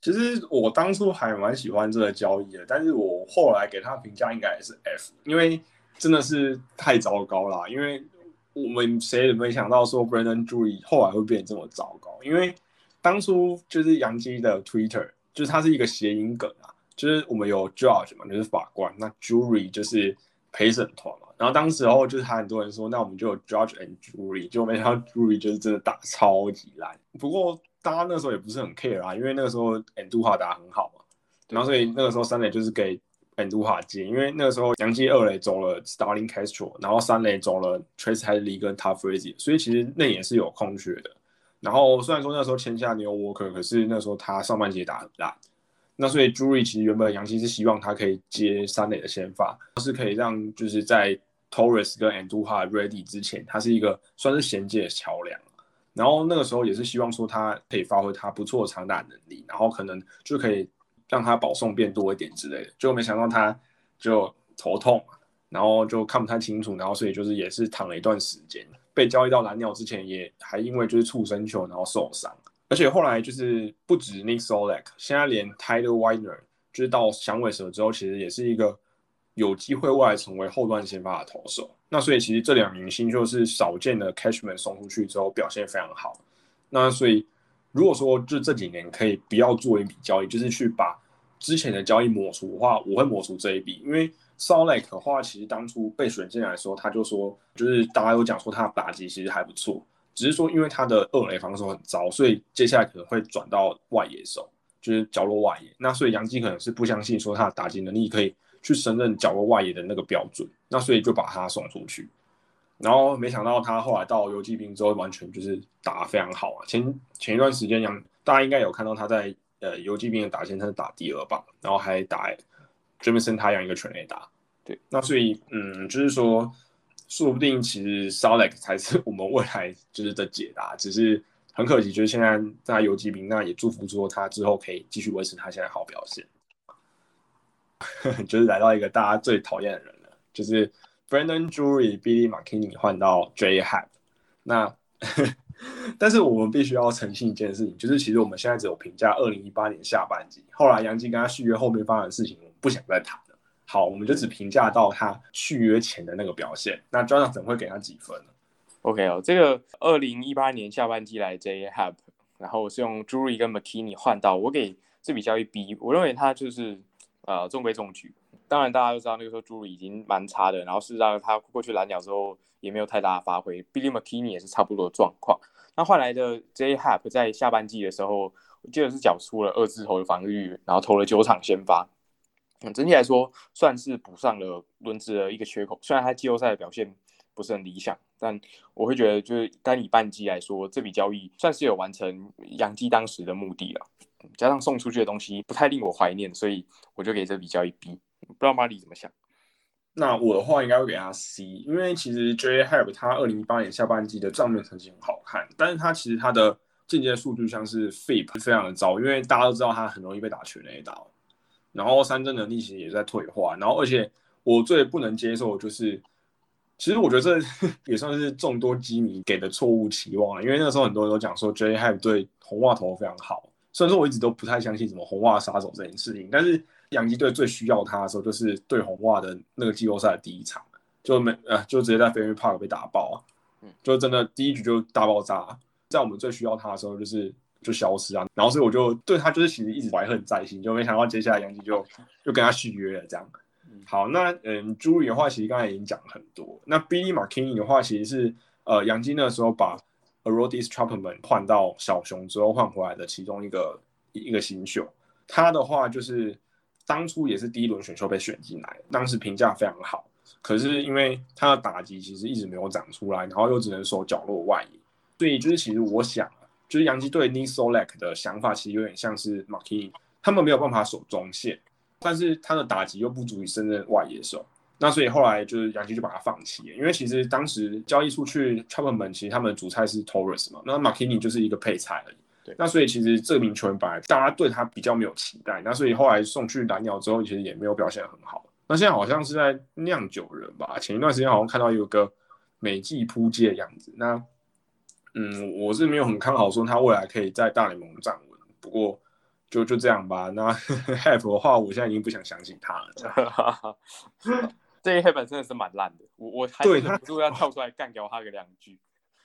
其实我当初还蛮喜欢这个交易的，但是我后来给他评价应该也是 F，因为真的是太糟糕了。因为我们谁也没想到说 Brandon Drury 后来会变这么糟糕。因为当初就是杨基的 Twitter，就是它是一个谐音梗啊，就是我们有 Judge 嘛，就是法官，那 Jury 就是陪审团嘛。然后当时候就是他很多人说，那我们就有 Judge and Jury，就没想到 Jury 就是真的打超级烂。不过。大家那时候也不是很 care 啊，因为那个时候 Anduha 打很好嘛，然后所以那个时候三垒就是给 Anduha 接，因为那个时候杨基二垒走了 Starling Castro，然后三垒走了 Trace Hadley 跟 t a f f r a z y 所以其实那也是有空缺的。然后虽然说那时候签下 New Walker，可是那时候他上半季打很烂。那所以 Drury 其实原本杨基是希望他可以接三垒的先发，是可以让就是在 Torres 跟 Andujar ready 之前，他是一个算是衔接的桥梁。然后那个时候也是希望说他可以发挥他不错的长打能力，然后可能就可以让他保送变多一点之类的。结果没想到他就头痛，然后就看不太清楚，然后所以就是也是躺了一段时间。被交易到蓝鸟之前，也还因为就是触身球然后受伤。而且后来就是不止 Nick Solak，现在连 Tyler Winer 就是到响尾蛇之后，其实也是一个有机会未来成为后段先发的投手。那所以其实这两明星就是少见的 Cashman 送出去之后表现非常好。那所以如果说就这几年可以不要做一笔交易，就是去把之前的交易抹除的话，我会抹除这一笔。因为 Solak 的话，其实当初被选进来的时候，他就说就是大家有讲说他的打击其实还不错。只是说，因为他的二垒防守很糟，所以接下来可能会转到外野手，就是角落外野。那所以杨基可能是不相信说他的打击能力可以去胜任角落外野的那个标准，那所以就把他送出去。然后没想到他后来到游击兵之后，完全就是打非常好啊。前前一段时间杨大家应该有看到他在呃游击兵的打线，他是打第二棒，然后还打 Jameson 他养一个全垒打。对，那所以嗯，就是说。说不定其实 Solek 才是我们未来就是的解答，只是很可惜，就是现在在游击兵，那也祝福说他之后可以继续维持他现在好表现。就是来到一个大家最讨厌的人了，就是 Brandon Drury、Billy McKinney 换到 J Hap。那 但是我们必须要诚信一件事情，就是其实我们现在只有评价二零一八年下半季，后来杨基跟他续约后面发生的事情，我们不想再谈了。好，我们就只评价到他续约前的那个表现。那 Jonathan 会给他几分呢？OK 哦，这个二零一八年下半季来 J Hap，然后我是用 Drury 跟 McKinney 换到，我给这笔交易 B。我认为他就是呃中规中矩。当然大家都知道那个时候 Drury 已经蛮差的，然后事实上他过去蓝鸟之后也没有太大的发挥。Billy McKinney 也是差不多的状况。那换来的 J Hap 在下半季的时候，我记得是缴出了二字头的防御，然后投了九场先发。嗯，整体来说算是补上了轮子的一个缺口。虽然他季后赛的表现不是很理想，但我会觉得就是单以半季来说，这笔交易算是有完成杨基当时的目的了。加上送出去的东西不太令我怀念，所以我就给这笔交易 B。不知道马里怎么想？那我的话应该会给他 C，因为其实 J. Harp 他二零一八年下半季的账面成绩很好看，但是他其实他的间接数据像是 FIP 非常的糟，因为大家都知道他很容易被打全垒打。然后三振能力其实也在退化，然后而且我最不能接受就是，其实我觉得这 也算是众多基迷给的错误期望了，因为那时候很多人都讲说 J. Have 对红袜投非常好，虽然说我一直都不太相信什么红袜杀手这件事情，但是洋基队最需要他的时候就是对红袜的那个季后赛的第一场，就没呃就直接在 f a m Park 被打爆啊，嗯，就真的第一局就大爆炸，在我们最需要他的时候就是。就消失啊，然后所以我就对他就是其实一直怀恨在心，就没想到接下来杨基就就跟他续约了这样。好，那嗯，朱宇的话其实刚才已经讲了很多。那 Billy McKinney 的话其实是呃杨基那时候把 Arodis Chapman 换到小熊之后换回来的其中一个一个新秀。他的话就是当初也是第一轮选秀被选进来，当时评价非常好。可是因为他的打击其实一直没有长出来，然后又只能守角落外野，所以就是其实我想。就是洋基队 n i s o l a k 的想法，其实有点像是 Marky，他们没有办法守中线，但是他的打击又不足以胜任外野手，那所以后来就是杨基就把他放弃了，因为其实当时交易出去 Chapman，其实他们的主菜是 Torres 嘛，那 Marky 就是一个配菜而已。对，那所以其实这名球员本来大家对他比较没有期待，那所以后来送去蓝鸟之后，其实也没有表现很好。那现在好像是在酿酒人吧，前一段时间好像看到有个美季扑街的样子，那。嗯，我是没有很看好说他未来可以在大联盟站稳，不过就就这样吧。那 Have 的话，我现在已经不想相信他了。这一黑板真的是蛮烂的，我我还忍不住要跳出来干掉他个两句。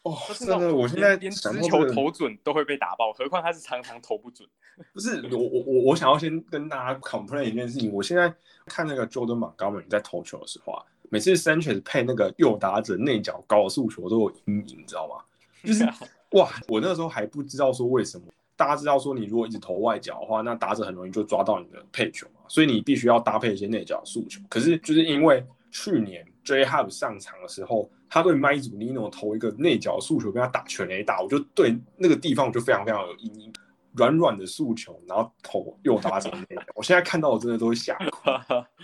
哦，真的，我现在连直球投准都会被打爆，何况他是常常投不准。不是，我我我我想要先跟大家 complain 一件事情，我现在看那个 Jordan Montgomery 在投球的时候啊，每次 Sanchez 配那个右打者内角高速球都有阴影，你知道吗？就是 哇，我那个时候还不知道说为什么，大家知道说你如果一直投外角的话，那打者很容易就抓到你的配球嘛，所以你必须要搭配一些内角诉求。可是就是因为去年 J Hub 上场的时候，他对 m y z u Nino 投一个内角诉求，跟他打全垒打，我就对那个地方我就非常非常有阴影。软软的诉求，然后投又打成那样，我现在看到我真的都会吓哭。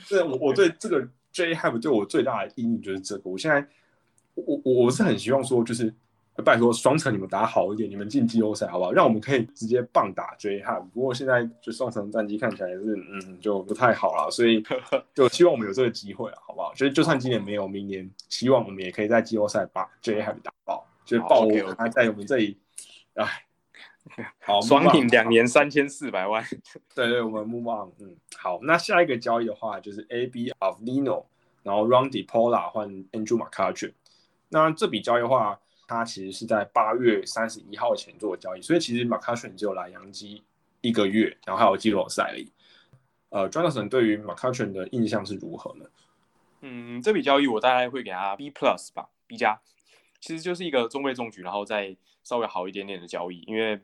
这我我对这个 J Hub 对我最大的阴影就是这个。我现在我我我是很希望说，就是拜托双城你们打好一点，你们进季后赛好不好？让我们可以直接棒打 J Hub。不过现在就双城战绩看起来是嗯就不太好了，所以就 希望我们有这个机会啊，好不好？就是就算今年没有，明年希望我们也可以在季后赛把 J Hub 打爆，就是爆他在我们这里，哎。好，双赢两年三千四百万。对对，我们 move on。嗯，好，那下一个交易的话就是 A B of Lino，然后 Randy Pola 换 Andrew McCutchen。那这笔交易的话，他其实是在八月三十一号前做的交易，所以其实 McCutchen 只有来洋基一个月，然后还有季后赛里。呃，Jonathan 对于 McCutchen 的印象是如何呢？嗯，这笔交易我大概会给他 B plus 吧，B 加，其实就是一个中规中矩，然后再稍微好一点点的交易，因为。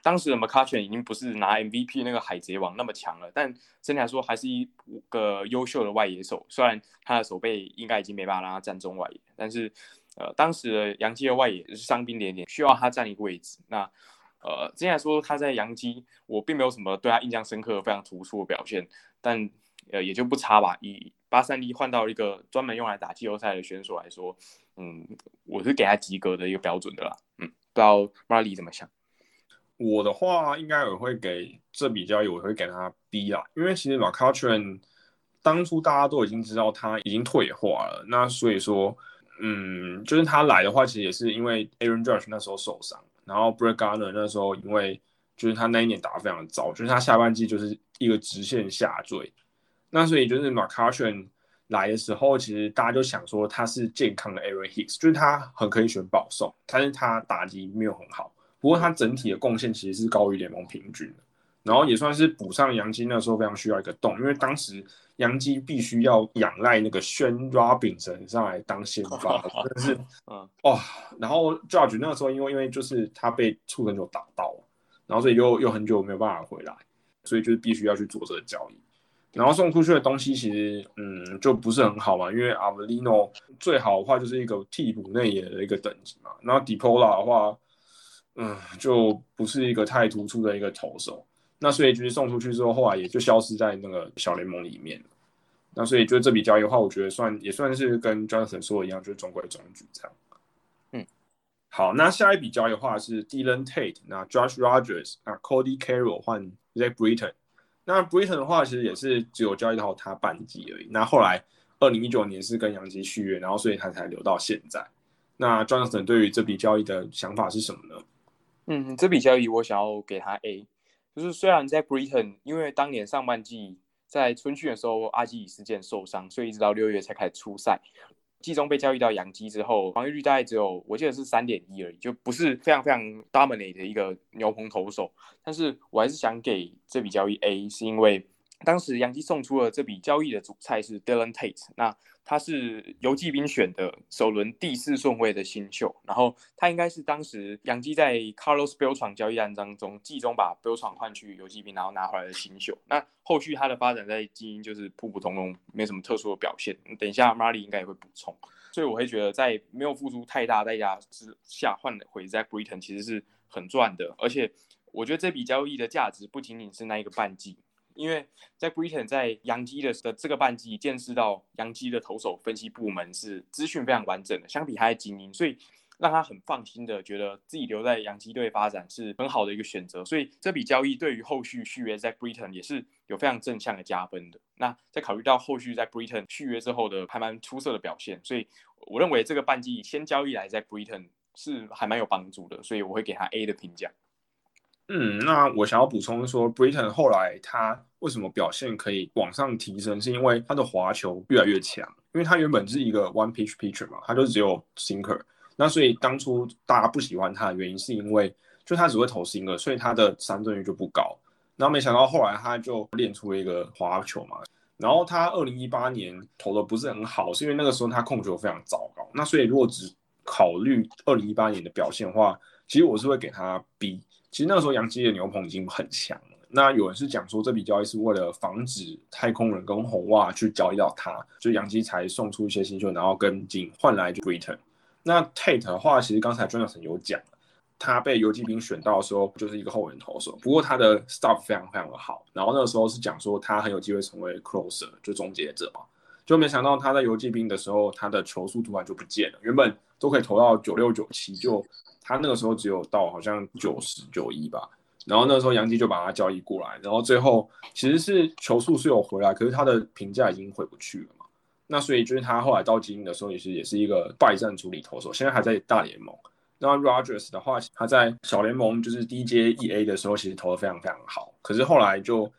当时的 McCutchen 已经不是拿 MVP 那个海贼王那么强了，但整体来说还是一个优秀的外野手。虽然他的手背应该已经没办法让他站中外野，但是呃，当时的洋基的外野是伤兵连连，需要他占一个位置。那呃，整体来说他在杨基，我并没有什么对他印象深刻、非常突出的表现，但呃也就不差吧。以八三一换到一个专门用来打季后赛的选手来说，嗯，我是给他及格的一个标准的啦。嗯，不知道 Marley 怎么想？我的话，应该我会给这笔交易，我会给他 B 啊，因为其实 McCutchen 当初大家都已经知道他已经退化了，那所以说，嗯，就是他来的话，其实也是因为 Aaron Judge 那时候受伤，然后 Brett Gardner 那时候因为就是他那一年打得非常糟，就是他下半季就是一个直线下坠，那所以就是 McCutchen 来的时候，其实大家就想说他是健康的 Aaron Hicks，就是他很可以选保送，但是他打击没有很好。不过他整体的贡献其实是高于联盟平均的，然后也算是补上杨基那时候非常需要一个洞，因为当时杨基必须要仰赖那个轩 Robinson 上来当先发，真的是，嗯，哦，然后 Judge 那个时候因为因为就是他被触很久打到，然后所以又又很久没有办法回来，所以就是必须要去做这个交易，然后送出去的东西其实嗯就不是很好嘛，因为 Avelino 最好的话就是一个替补内野的一个等级嘛，然后 Depola 的话。嗯，就不是一个太突出的一个投手，那所以就是送出去之后，后来也就消失在那个小联盟里面那所以就这笔交易的话，我觉得算也算是跟 Johnson 说的一样，就是中规中矩这样。嗯，好，那下一笔交易的话是 Dylan Tate，那 Josh Rogers，那 Cody Carroll 换 Zach Britton。那 Britton 的话，其实也是只有交易到他半季而已。那后来二零一九年是跟杨基续约，然后所以他才留到现在。那 Johnson 对于这笔交易的想法是什么呢？嗯，这笔交易我想要给他 A，就是虽然在 Britain，因为当年上半季在春训的时候阿基里事件受伤，所以一直到六月才开始出赛。季中被交易到洋基之后，防御率大概只有我记得是三点一而已，就不是非常非常 dominate 的一个牛棚投手。但是我还是想给这笔交易 A，是因为当时洋基送出了这笔交易的主菜是 Dylan Tate，那。他是游击兵选的首轮第四顺位的新秀，然后他应该是当时杨基在 Carlos Beltran 交易案当中，季中把 Beltran 换去游击兵，然后拿回来的新秀。那后续他的发展在基因就是普普通通，没什么特殊的表现。等一下 Marley 应该也会补充，所以我会觉得在没有付出太大代价之下换回 Zach Britton 其实是很赚的，而且我觉得这笔交易的价值不仅仅是那一个半季。因为在 Britain 在洋基的的这个半季见识到洋基的投手分析部门是资讯非常完整的，相比他的精英，所以让他很放心的觉得自己留在洋基队发展是很好的一个选择。所以这笔交易对于后续续约在 Britain 也是有非常正向的加分的。那在考虑到后续在 Britain 续约之后的还蛮出色的表现，所以我认为这个半季先交易来在 Britain 是还蛮有帮助的，所以我会给他 A 的评价。嗯，那我想要补充说，Britain 后来他为什么表现可以往上提升，是因为他的滑球越来越强。因为他原本是一个 one pitch pitcher 嘛，他就只有 sinker。那所以当初大家不喜欢他的原因，是因为就他只会投 sinker，所以他的三振率就不高。然后没想到后来他就练出了一个滑球嘛。然后他二零一八年投的不是很好，是因为那个时候他控球非常糟糕。那所以如果只考虑二零一八年的表现的话，其实我是会给他 B。其实那个时候杨基的牛棚已经很强了，那有人是讲说这笔交易是为了防止太空人跟红袜去交易到他，就杨基才送出一些新秀，然后跟进换来就 Britain。那 Tate 的话，其实刚才专家很有讲，他被游击兵选到的时候就是一个后援投手，不过他的 stop 非常非常的好。然后那个时候是讲说他很有机会成为 closer，就终结者嘛。就没想到他在游击兵的时候，他的球速突然就不见了，原本都可以投到九六九七，就他那个时候只有到好像九十九一吧。然后那时候杨基就把他交易过来，然后最后其实是球速是有回来，可是他的评价已经回不去了嘛。那所以就是他后来到精英的时候，也是也是一个败战处理投手，现在还在大联盟。那 Rogers 的话，他在小联盟就是 DJ EA 的时候，其实投的非常非常好，可是后来就。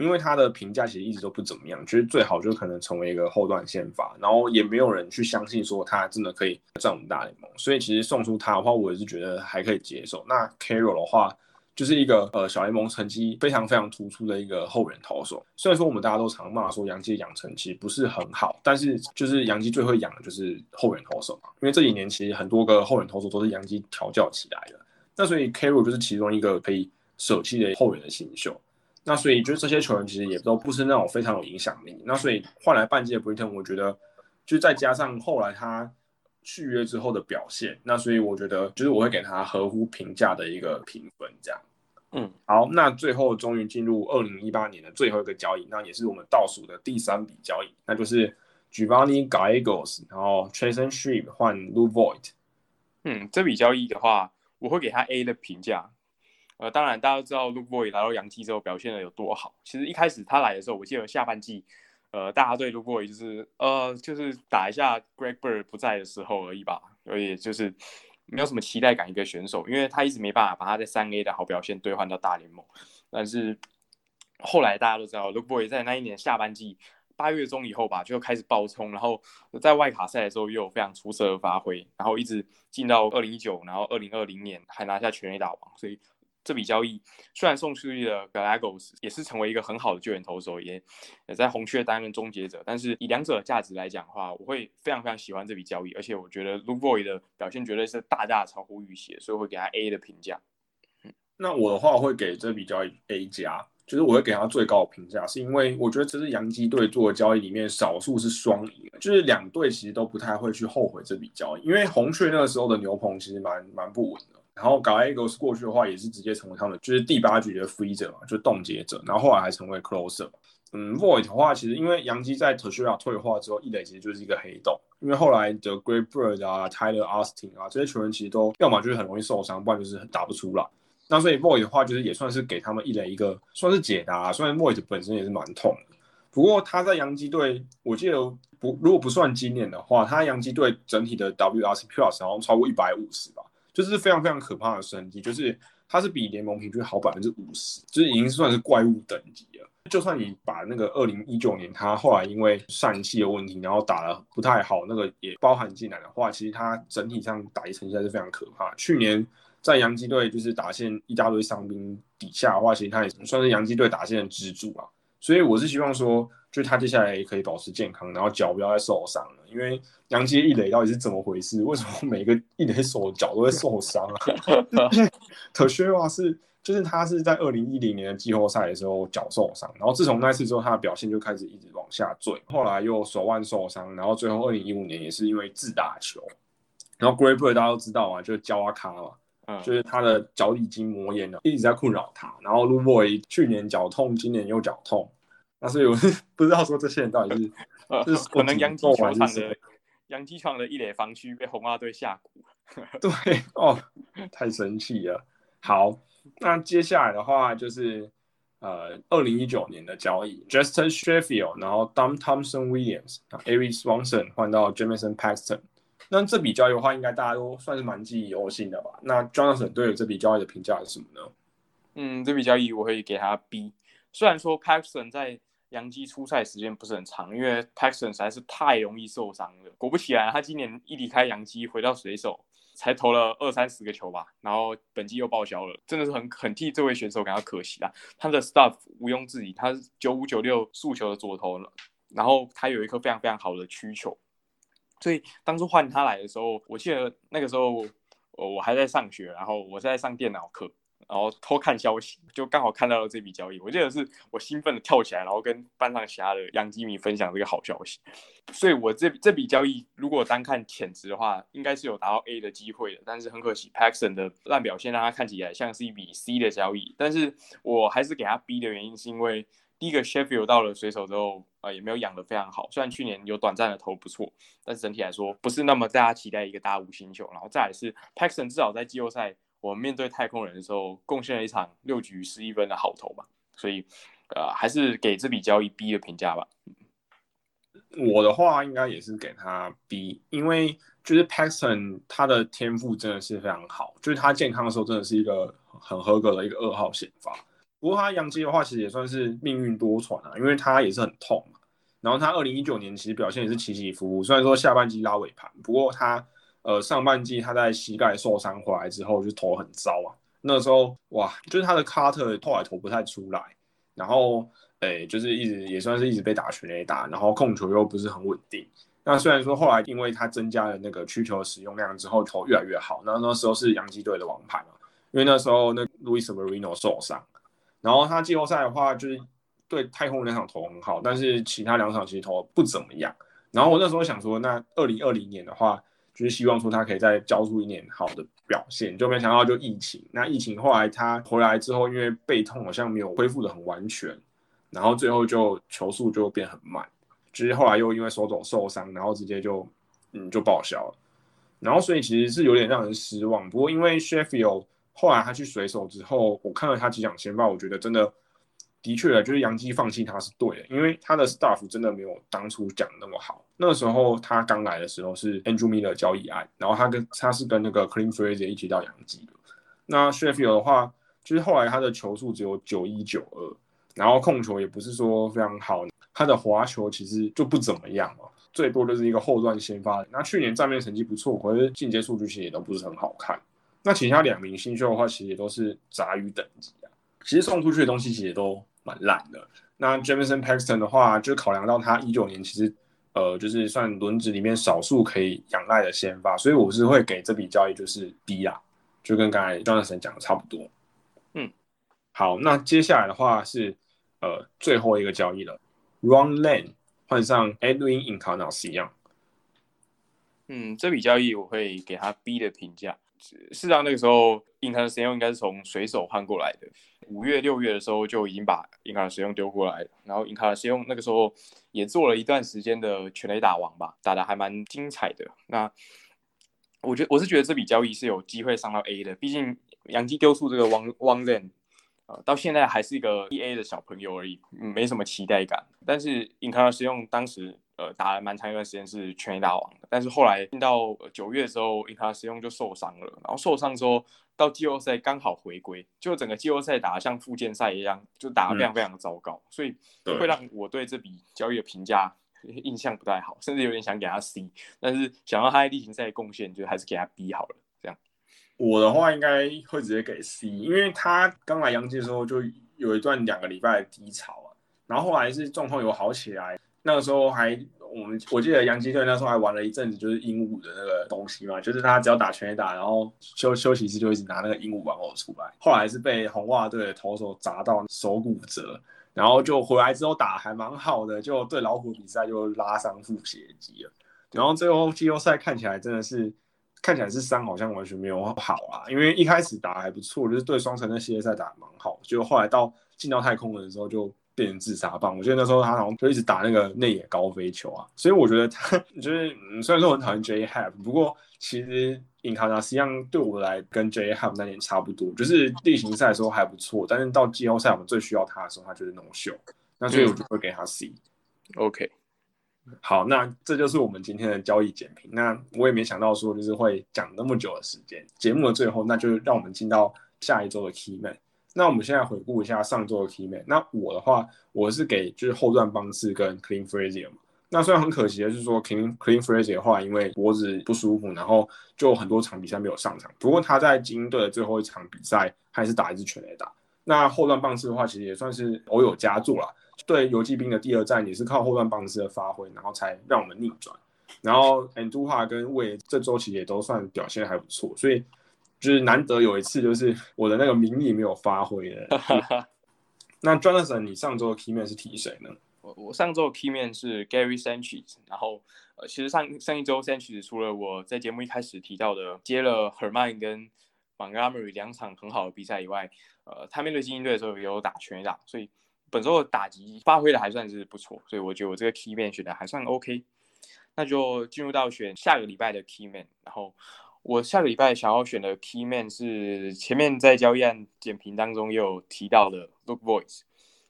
因为他的评价其实一直都不怎么样，其实最好就可能成为一个后段宪法，然后也没有人去相信说他真的可以上我们大联盟，所以其实送出他的话，我也是觉得还可以接受。那 Carol 的话，就是一个呃小联盟成绩非常非常突出的一个后援投手。虽然说我们大家都常骂说杨基养成其实不是很好，但是就是杨基最会养的就是后援投手嘛，因为这几年其实很多个后援投手都是杨基调教起来的，那所以 Carol 就是其中一个可以舍弃的后援的新秀。那所以，就是这些球员其实也都不是那种非常有影响力。那所以换来半届 Britain，我觉得就再加上后来他续约之后的表现，那所以我觉得就是我会给他合乎评价的一个评分，这样。嗯，好，那最后终于进入二零一八年的最后一个交易，那也是我们倒数的第三笔交易，那就是 Giovanni Gallegos，然后 Jason Sheep 换 Lou Voigt。嗯，这笔交易的话，我会给他 A 的评价。呃，当然，大家都知道 Luke Boy 来到洋基之后表现的有多好。其实一开始他来的时候，我记得下半季，呃，大家对 Luke Boy 就是呃，就是打一下 Greg Bird 不在的时候而已吧，所以就是没有什么期待感一个选手，因为他一直没办法把他在三 A 的好表现兑换到大联盟。但是后来大家都知道，Luke Boy 在那一年下半季八月中以后吧，就开始爆冲，然后在外卡赛的时候又有非常出色的发挥，然后一直进到二零一九，然后二零二零年还拿下全垒打王，所以。这笔交易虽然送出去的 Galagos 也是成为一个很好的救援投手，也也在红雀担任终结者，但是以两者的价值来讲的话，我会非常非常喜欢这笔交易，而且我觉得 Lu Boy 的表现绝对是大大超乎预期，所以会给他 A 的评价。那我的话会给这笔交易 A 加，就是我会给他最高的评价，是因为我觉得这是洋基队做的交易里面少数是双赢，就是两队其实都不太会去后悔这笔交易，因为红雀那个时候的牛棚其实蛮蛮不稳的。然后 Gallegos 过去的话，也是直接成为他们就是第八局的 freezer 嘛，就是冻结者。然后后来还成为 closer。嗯，Void 的话，其实因为杨基在 t e s h a 退化之后，一垒其实就是一个黑洞。因为后来的 Great Bird 啊、Tyler Austin 啊这些球员其实都要么就是很容易受伤，不然就是打不出来。那所以 Void 的话，就是也算是给他们一垒一个算是解答。虽然 Void 本身也是蛮痛的，不过他在洋基队，我记得不如果不算今年的话，他洋基队整体的 WRC Plus 好像超过一百五十吧。这是非常非常可怕的成绩，就是它是比联盟平均好百分之五十，就是已经算是怪物等级了。就算你把那个二零一九年他后来因为疝气的问题，然后打的不太好，那个也包含进来的话，其实他整体上打一成绩还是非常可怕。去年在洋基队就是打线一大堆伤兵底下的话，其实他也算是洋基队打线的支柱啊。所以我是希望说，就是他接下来也可以保持健康，然后脚不要再受伤。因为杨基一垒到底是怎么回事？为什么每个一垒手脚都会受伤啊？特薛瓦是，就是他是在二零一零年的季后赛的时候脚受伤，然后自从那次之后，他的表现就开始一直往下坠。后来又手腕受伤，然后最后二零一五年也是因为自打球。然后 Great Bird 大家都知道啊，就是焦阿卡嘛。就是他的脚底筋膜炎了，一直在困扰他。然后 Lu Boy 去年脚痛，今年又脚痛，那所以我是 不知道说这些人到底是，就是可能洋基球场的洋基场的一垒防区被红袜队下蛊。对哦，太神奇了。好，那接下来的话就是呃，二零一九年的交易，Justin Sheffield，然后 Dom Thompson Williams，Ari Swanson 换到 Jamison Paxton。那这笔交易的话，应该大家都算是蛮记忆犹新的吧？那 Jonathan 对这笔交易的评价是什么呢？嗯，这笔交易我会给他 B。虽然说 Paxton 在洋基出赛时间不是很长，因为 Paxton 实在是太容易受伤了。果不其然，他今年一离开洋基，回到水手，才投了二三十个球吧，然后本季又报销了，真的是很很替这位选手感到可惜啊。他的 stuff 毋庸置疑，他是九五九六速球的左投了，然后他有一颗非常非常好的曲球。所以当初换他来的时候，我记得那个时候，我我还在上学，然后我在上电脑课，然后偷看消息，就刚好看到了这笔交易。我记得是我兴奋的跳起来，然后跟班上其他的杨基迷分享这个好消息。所以，我这这笔交易如果单看潜值的话，应该是有达到 A 的机会的。但是很可惜，Paxson 的烂表现让他看起来像是一笔 C 的交易。但是我还是给他 B 的原因，是因为第一个 Sheffield 到了水手之后，呃，也没有养得非常好。虽然去年有短暂的投不错，但是整体来说不是那么大家期待一个大五星球。然后再来是 Paxson 至少在季后赛。我们面对太空人的时候，贡献了一场六局十一分的好投吧，所以，呃，还是给这笔交易 B 的评价吧。我的话应该也是给他 B，因为就是 Paxton 他的天赋真的是非常好，就是他健康的时候真的是一个很合格的一个二号先发。不过他杨基的话其实也算是命运多舛啊，因为他也是很痛嘛。然后他二零一九年其实表现也是起起伏伏，虽然说下半季拉尾盘，不过他。呃，上半季他在膝盖受伤回来之后就投很糟啊。那时候哇，就是他的卡特后来投不太出来，然后诶，就是一直也算是一直被打全垒打，然后控球又不是很稳定。那虽然说后来因为他增加了那个曲球使用量之后，投越来越好。那那时候是洋基队的王牌嘛，因为那时候那 Luis Marino 受伤，然后他季后赛的话就是对太空那场投很好，但是其他两场其实投不怎么样。然后我那时候想说，那二零二零年的话。就是希望说他可以再交出一年好的表现，就没想到就疫情。那疫情后来他回来之后，因为背痛好像没有恢复的很完全，然后最后就球速就变很慢。就是后来又因为手肘受伤，然后直接就嗯就报销了。然后所以其实是有点让人失望。不过因为 Sheffield 后来他去水手之后，我看了他几场先发，我觉得真的。的确啊就是杨基放弃他是对的，因为他的 staff 真的没有当初讲那么好。那时候他刚来的时候是 Andrew Miller 交易案，然后他跟他是跟那个 Clint Frazier 一起到杨基的。那 Sheffield 的话，就是后来他的球速只有九一九二，然后控球也不是说非常好，他的滑球其实就不怎么样嘛，最多就是一个后段先发。那去年账面成绩不错，可是进阶数据其实也都不是很好看。那其他两名新秀的话，其实也都是杂鱼等级啊。其实送出去的东西其实都。蛮烂的。那 Jamison Paxton 的话，就考量到他一九年其实，呃，就是算轮值里面少数可以仰赖的先发，所以我是会给这笔交易就是 B 啦，就跟刚才 Jonathan 讲的差不多。嗯，好，那接下来的话是呃最后一个交易了，Ron Lane 换上 Edwin Encarnacion。嗯，这笔交易我会给他 B 的评价。事实上，那个时候英卡的使用应该是从水手换过来的。五月、六月的时候就已经把英卡的使用丢过来。然后英卡的使用那个时候也做了一段时间的全垒打王吧，打的还蛮精彩的。那我觉我是觉得这笔交易是有机会上到 A 的。毕竟杨基丢出这个汪汪任，到现在还是一个 E A 的小朋友而已，没什么期待感。但是英卡的使用当时。呃，打了蛮长一段时间是全垒打王的，但是后来进到九月的时候，因他使用就受伤了，然后受伤之后到季后赛刚好回归，就整个季后赛打得像复健赛一样，就打得非常非常糟糕，所以会让我对这笔交易的评价印象不太好，甚至有点想给他 C，但是想到他在例行赛贡献，就还是给他 B 好了。这样，我的话应该会直接给 C，因为他刚来洋基的时候就有一段两个礼拜的低潮啊，然后后来是状况有好起来。那个时候还我们我记得洋基队那时候还玩了一阵子，就是鹦鹉的那个东西嘛，就是他只要打全垒打，然后休休息室就一直拿那个鹦鹉玩偶出来。后来是被红袜队的投手砸到手骨折，然后就回来之后打还蛮好的，就对老虎比赛就拉伤腹斜肌了。然后最后季后赛看起来真的是看起来是伤好像完全没有好啊，因为一开始打还不错，就是对双城的系列赛打蛮好，就后来到进到太空人的时候就。变成自杀棒，我记得那时候他好像就一直打那个内野高飞球啊，所以我觉得他 就是虽然说我很讨厌 J Have，不过其实印卡纳实际上对我来跟 J Have 那年差不多，就是例行赛的时候还不错，但是到季后赛我们最需要他的时候，他就是那种秀，那所以我就会给他 C。OK，好，那这就是我们今天的交易简评。那我也没想到说就是会讲那么久的时间，节目的最后，那就让我们进到下一周的 Key Man。那我们现在回顾一下上周的 Key Man。那我的话，我是给就是后段方式跟 Clean Frazier 嘛。那虽然很可惜的是说 Clean Clean Frazier 的话，因为脖子不舒服，然后就很多场比赛没有上场。不过他在精英队的最后一场比赛还是打一支全垒打。那后段棒次的话，其实也算是偶有佳作了。对游击兵的第二战也是靠后段棒次的发挥，然后才让我们逆转。然后 a n d u h a 跟魏这周其实也都算表现还不错，所以。就是难得有一次，就是我的那个名利没有发挥的。那 Jonathan，你上周的 Keyman 是提谁呢？我我上周的 Keyman 是 Gary Sanchez，然后呃，其实上上一周 Sanchez 除了我在节目一开始提到的接了 Herman 跟 Montgomery 两场很好的比赛以外，呃，他面对精英队的时候也有打全打，所以本周的打击发挥的还算是不错，所以我觉得我这个 Keyman 选的还算 OK。那就进入到选下个礼拜的 Keyman，然后。我下个礼拜想要选的 key man 是前面在交易案简评当中有提到的 Look Voice。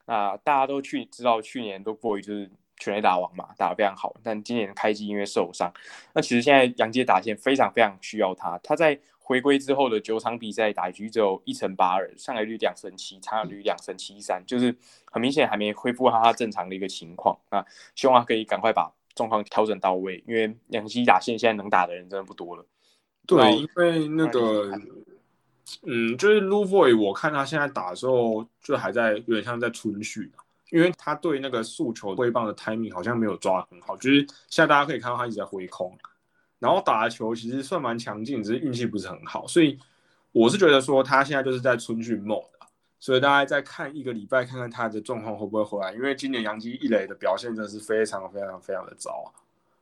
那大家都去知道去年 Look Voice 就是全垒打王嘛，打得非常好。但今年开机因为受伤，那其实现在杨杰打线非常非常需要他。他在回归之后的九场比赛打一局只有一成八二，上垒率两成七，长打率两成七三，就是很明显还没恢复他正常的一个情况。那希望他可以赶快把状况调整到位，因为杨基打线现在能打的人真的不多了。对，因为那个，嗯，就是 Lu Voy，我看他现在打的时候，就还在有点像在春训因为他对那个速球挥棒的 timing 好像没有抓很好，就是现在大家可以看到他一直在挥空，然后打的球其实算蛮强劲，只是运气不是很好，所以我是觉得说他现在就是在春训 mode，所以大家再看一个礼拜，看看他的状况会不会回来，因为今年杨基一垒的表现真的是非常非常非常的糟啊。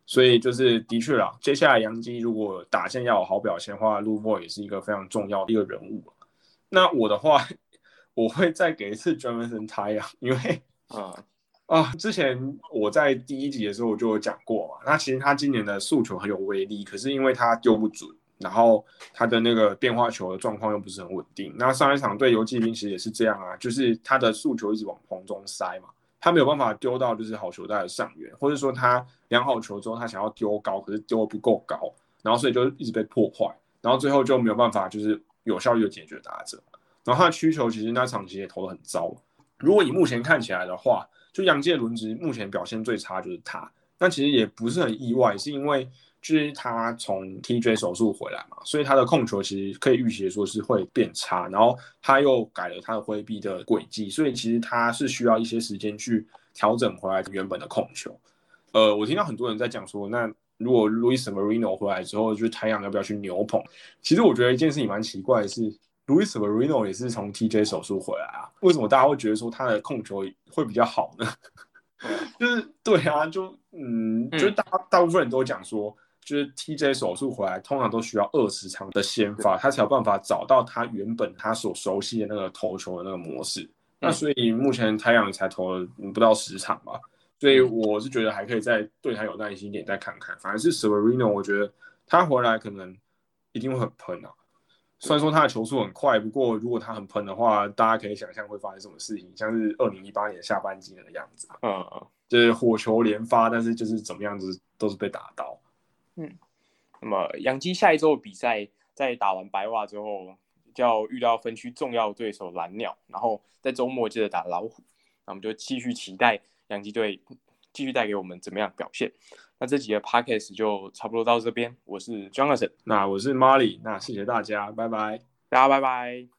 所以就是的确啦，接下来杨基如果打线要有好表现的话，卢沃也是一个非常重要的一个人物。那我的话，我会再给一次 Jonathan Taya，因为啊啊，之前我在第一集的时候我就有讲过嘛。那其实他今年的速球很有威力，可是因为他丢不准，然后他的那个变化球的状况又不是很稳定。那上一场对游击兵其实也是这样啊，就是他的速球一直往棚中塞嘛。他没有办法丢到就是好球带的上缘，或者说他量好球之后，他想要丢高，可是丢的不够高，然后所以就一直被破坏，然后最后就没有办法就是有效率的解决打者。然后他的需求其实那场其实也投的很糟。如果以目前看起来的话，就杨介轮值目前表现最差就是他，那其实也不是很意外，是因为。就是他从 TJ 手术回来嘛，所以他的控球其实可以预期说是会变差，然后他又改了他的挥臂的轨迹，所以其实他是需要一些时间去调整回来原本的控球。呃，我听到很多人在讲说，那如果 Luis Marino 回来之后，就是太阳要不要去牛棚？其实我觉得一件事情蛮奇怪的是，Luis Marino 也是从 TJ 手术回来啊，为什么大家会觉得说他的控球会比较好呢？就是对啊，就嗯，就是大大部分人都讲说。就是 TJ 手术回来，通常都需要二十场的先发，他才有办法找到他原本他所熟悉的那个投球的那个模式。那所以目前太阳才投了不到十场吧，所以我是觉得还可以再对他有耐心一点，再看看。反正是 Severino，我觉得他回来可能一定会很喷啊。虽然说他的球速很快，不过如果他很喷的话，大家可以想象会发生什么事情，像是二零一八年下半季那个样子啊。嗯，就是火球连发，但是就是怎么样子都是被打到。嗯，那么杨基下一周的比赛，在打完白袜之后，就要遇到分区重要对手蓝鸟，然后在周末接着打老虎，那我们就继续期待杨基队继续带给我们怎么样表现。那这几个 podcast 就差不多到这边，我是 Jonathan，那我是 Molly，那谢谢大家，拜拜，大家拜拜。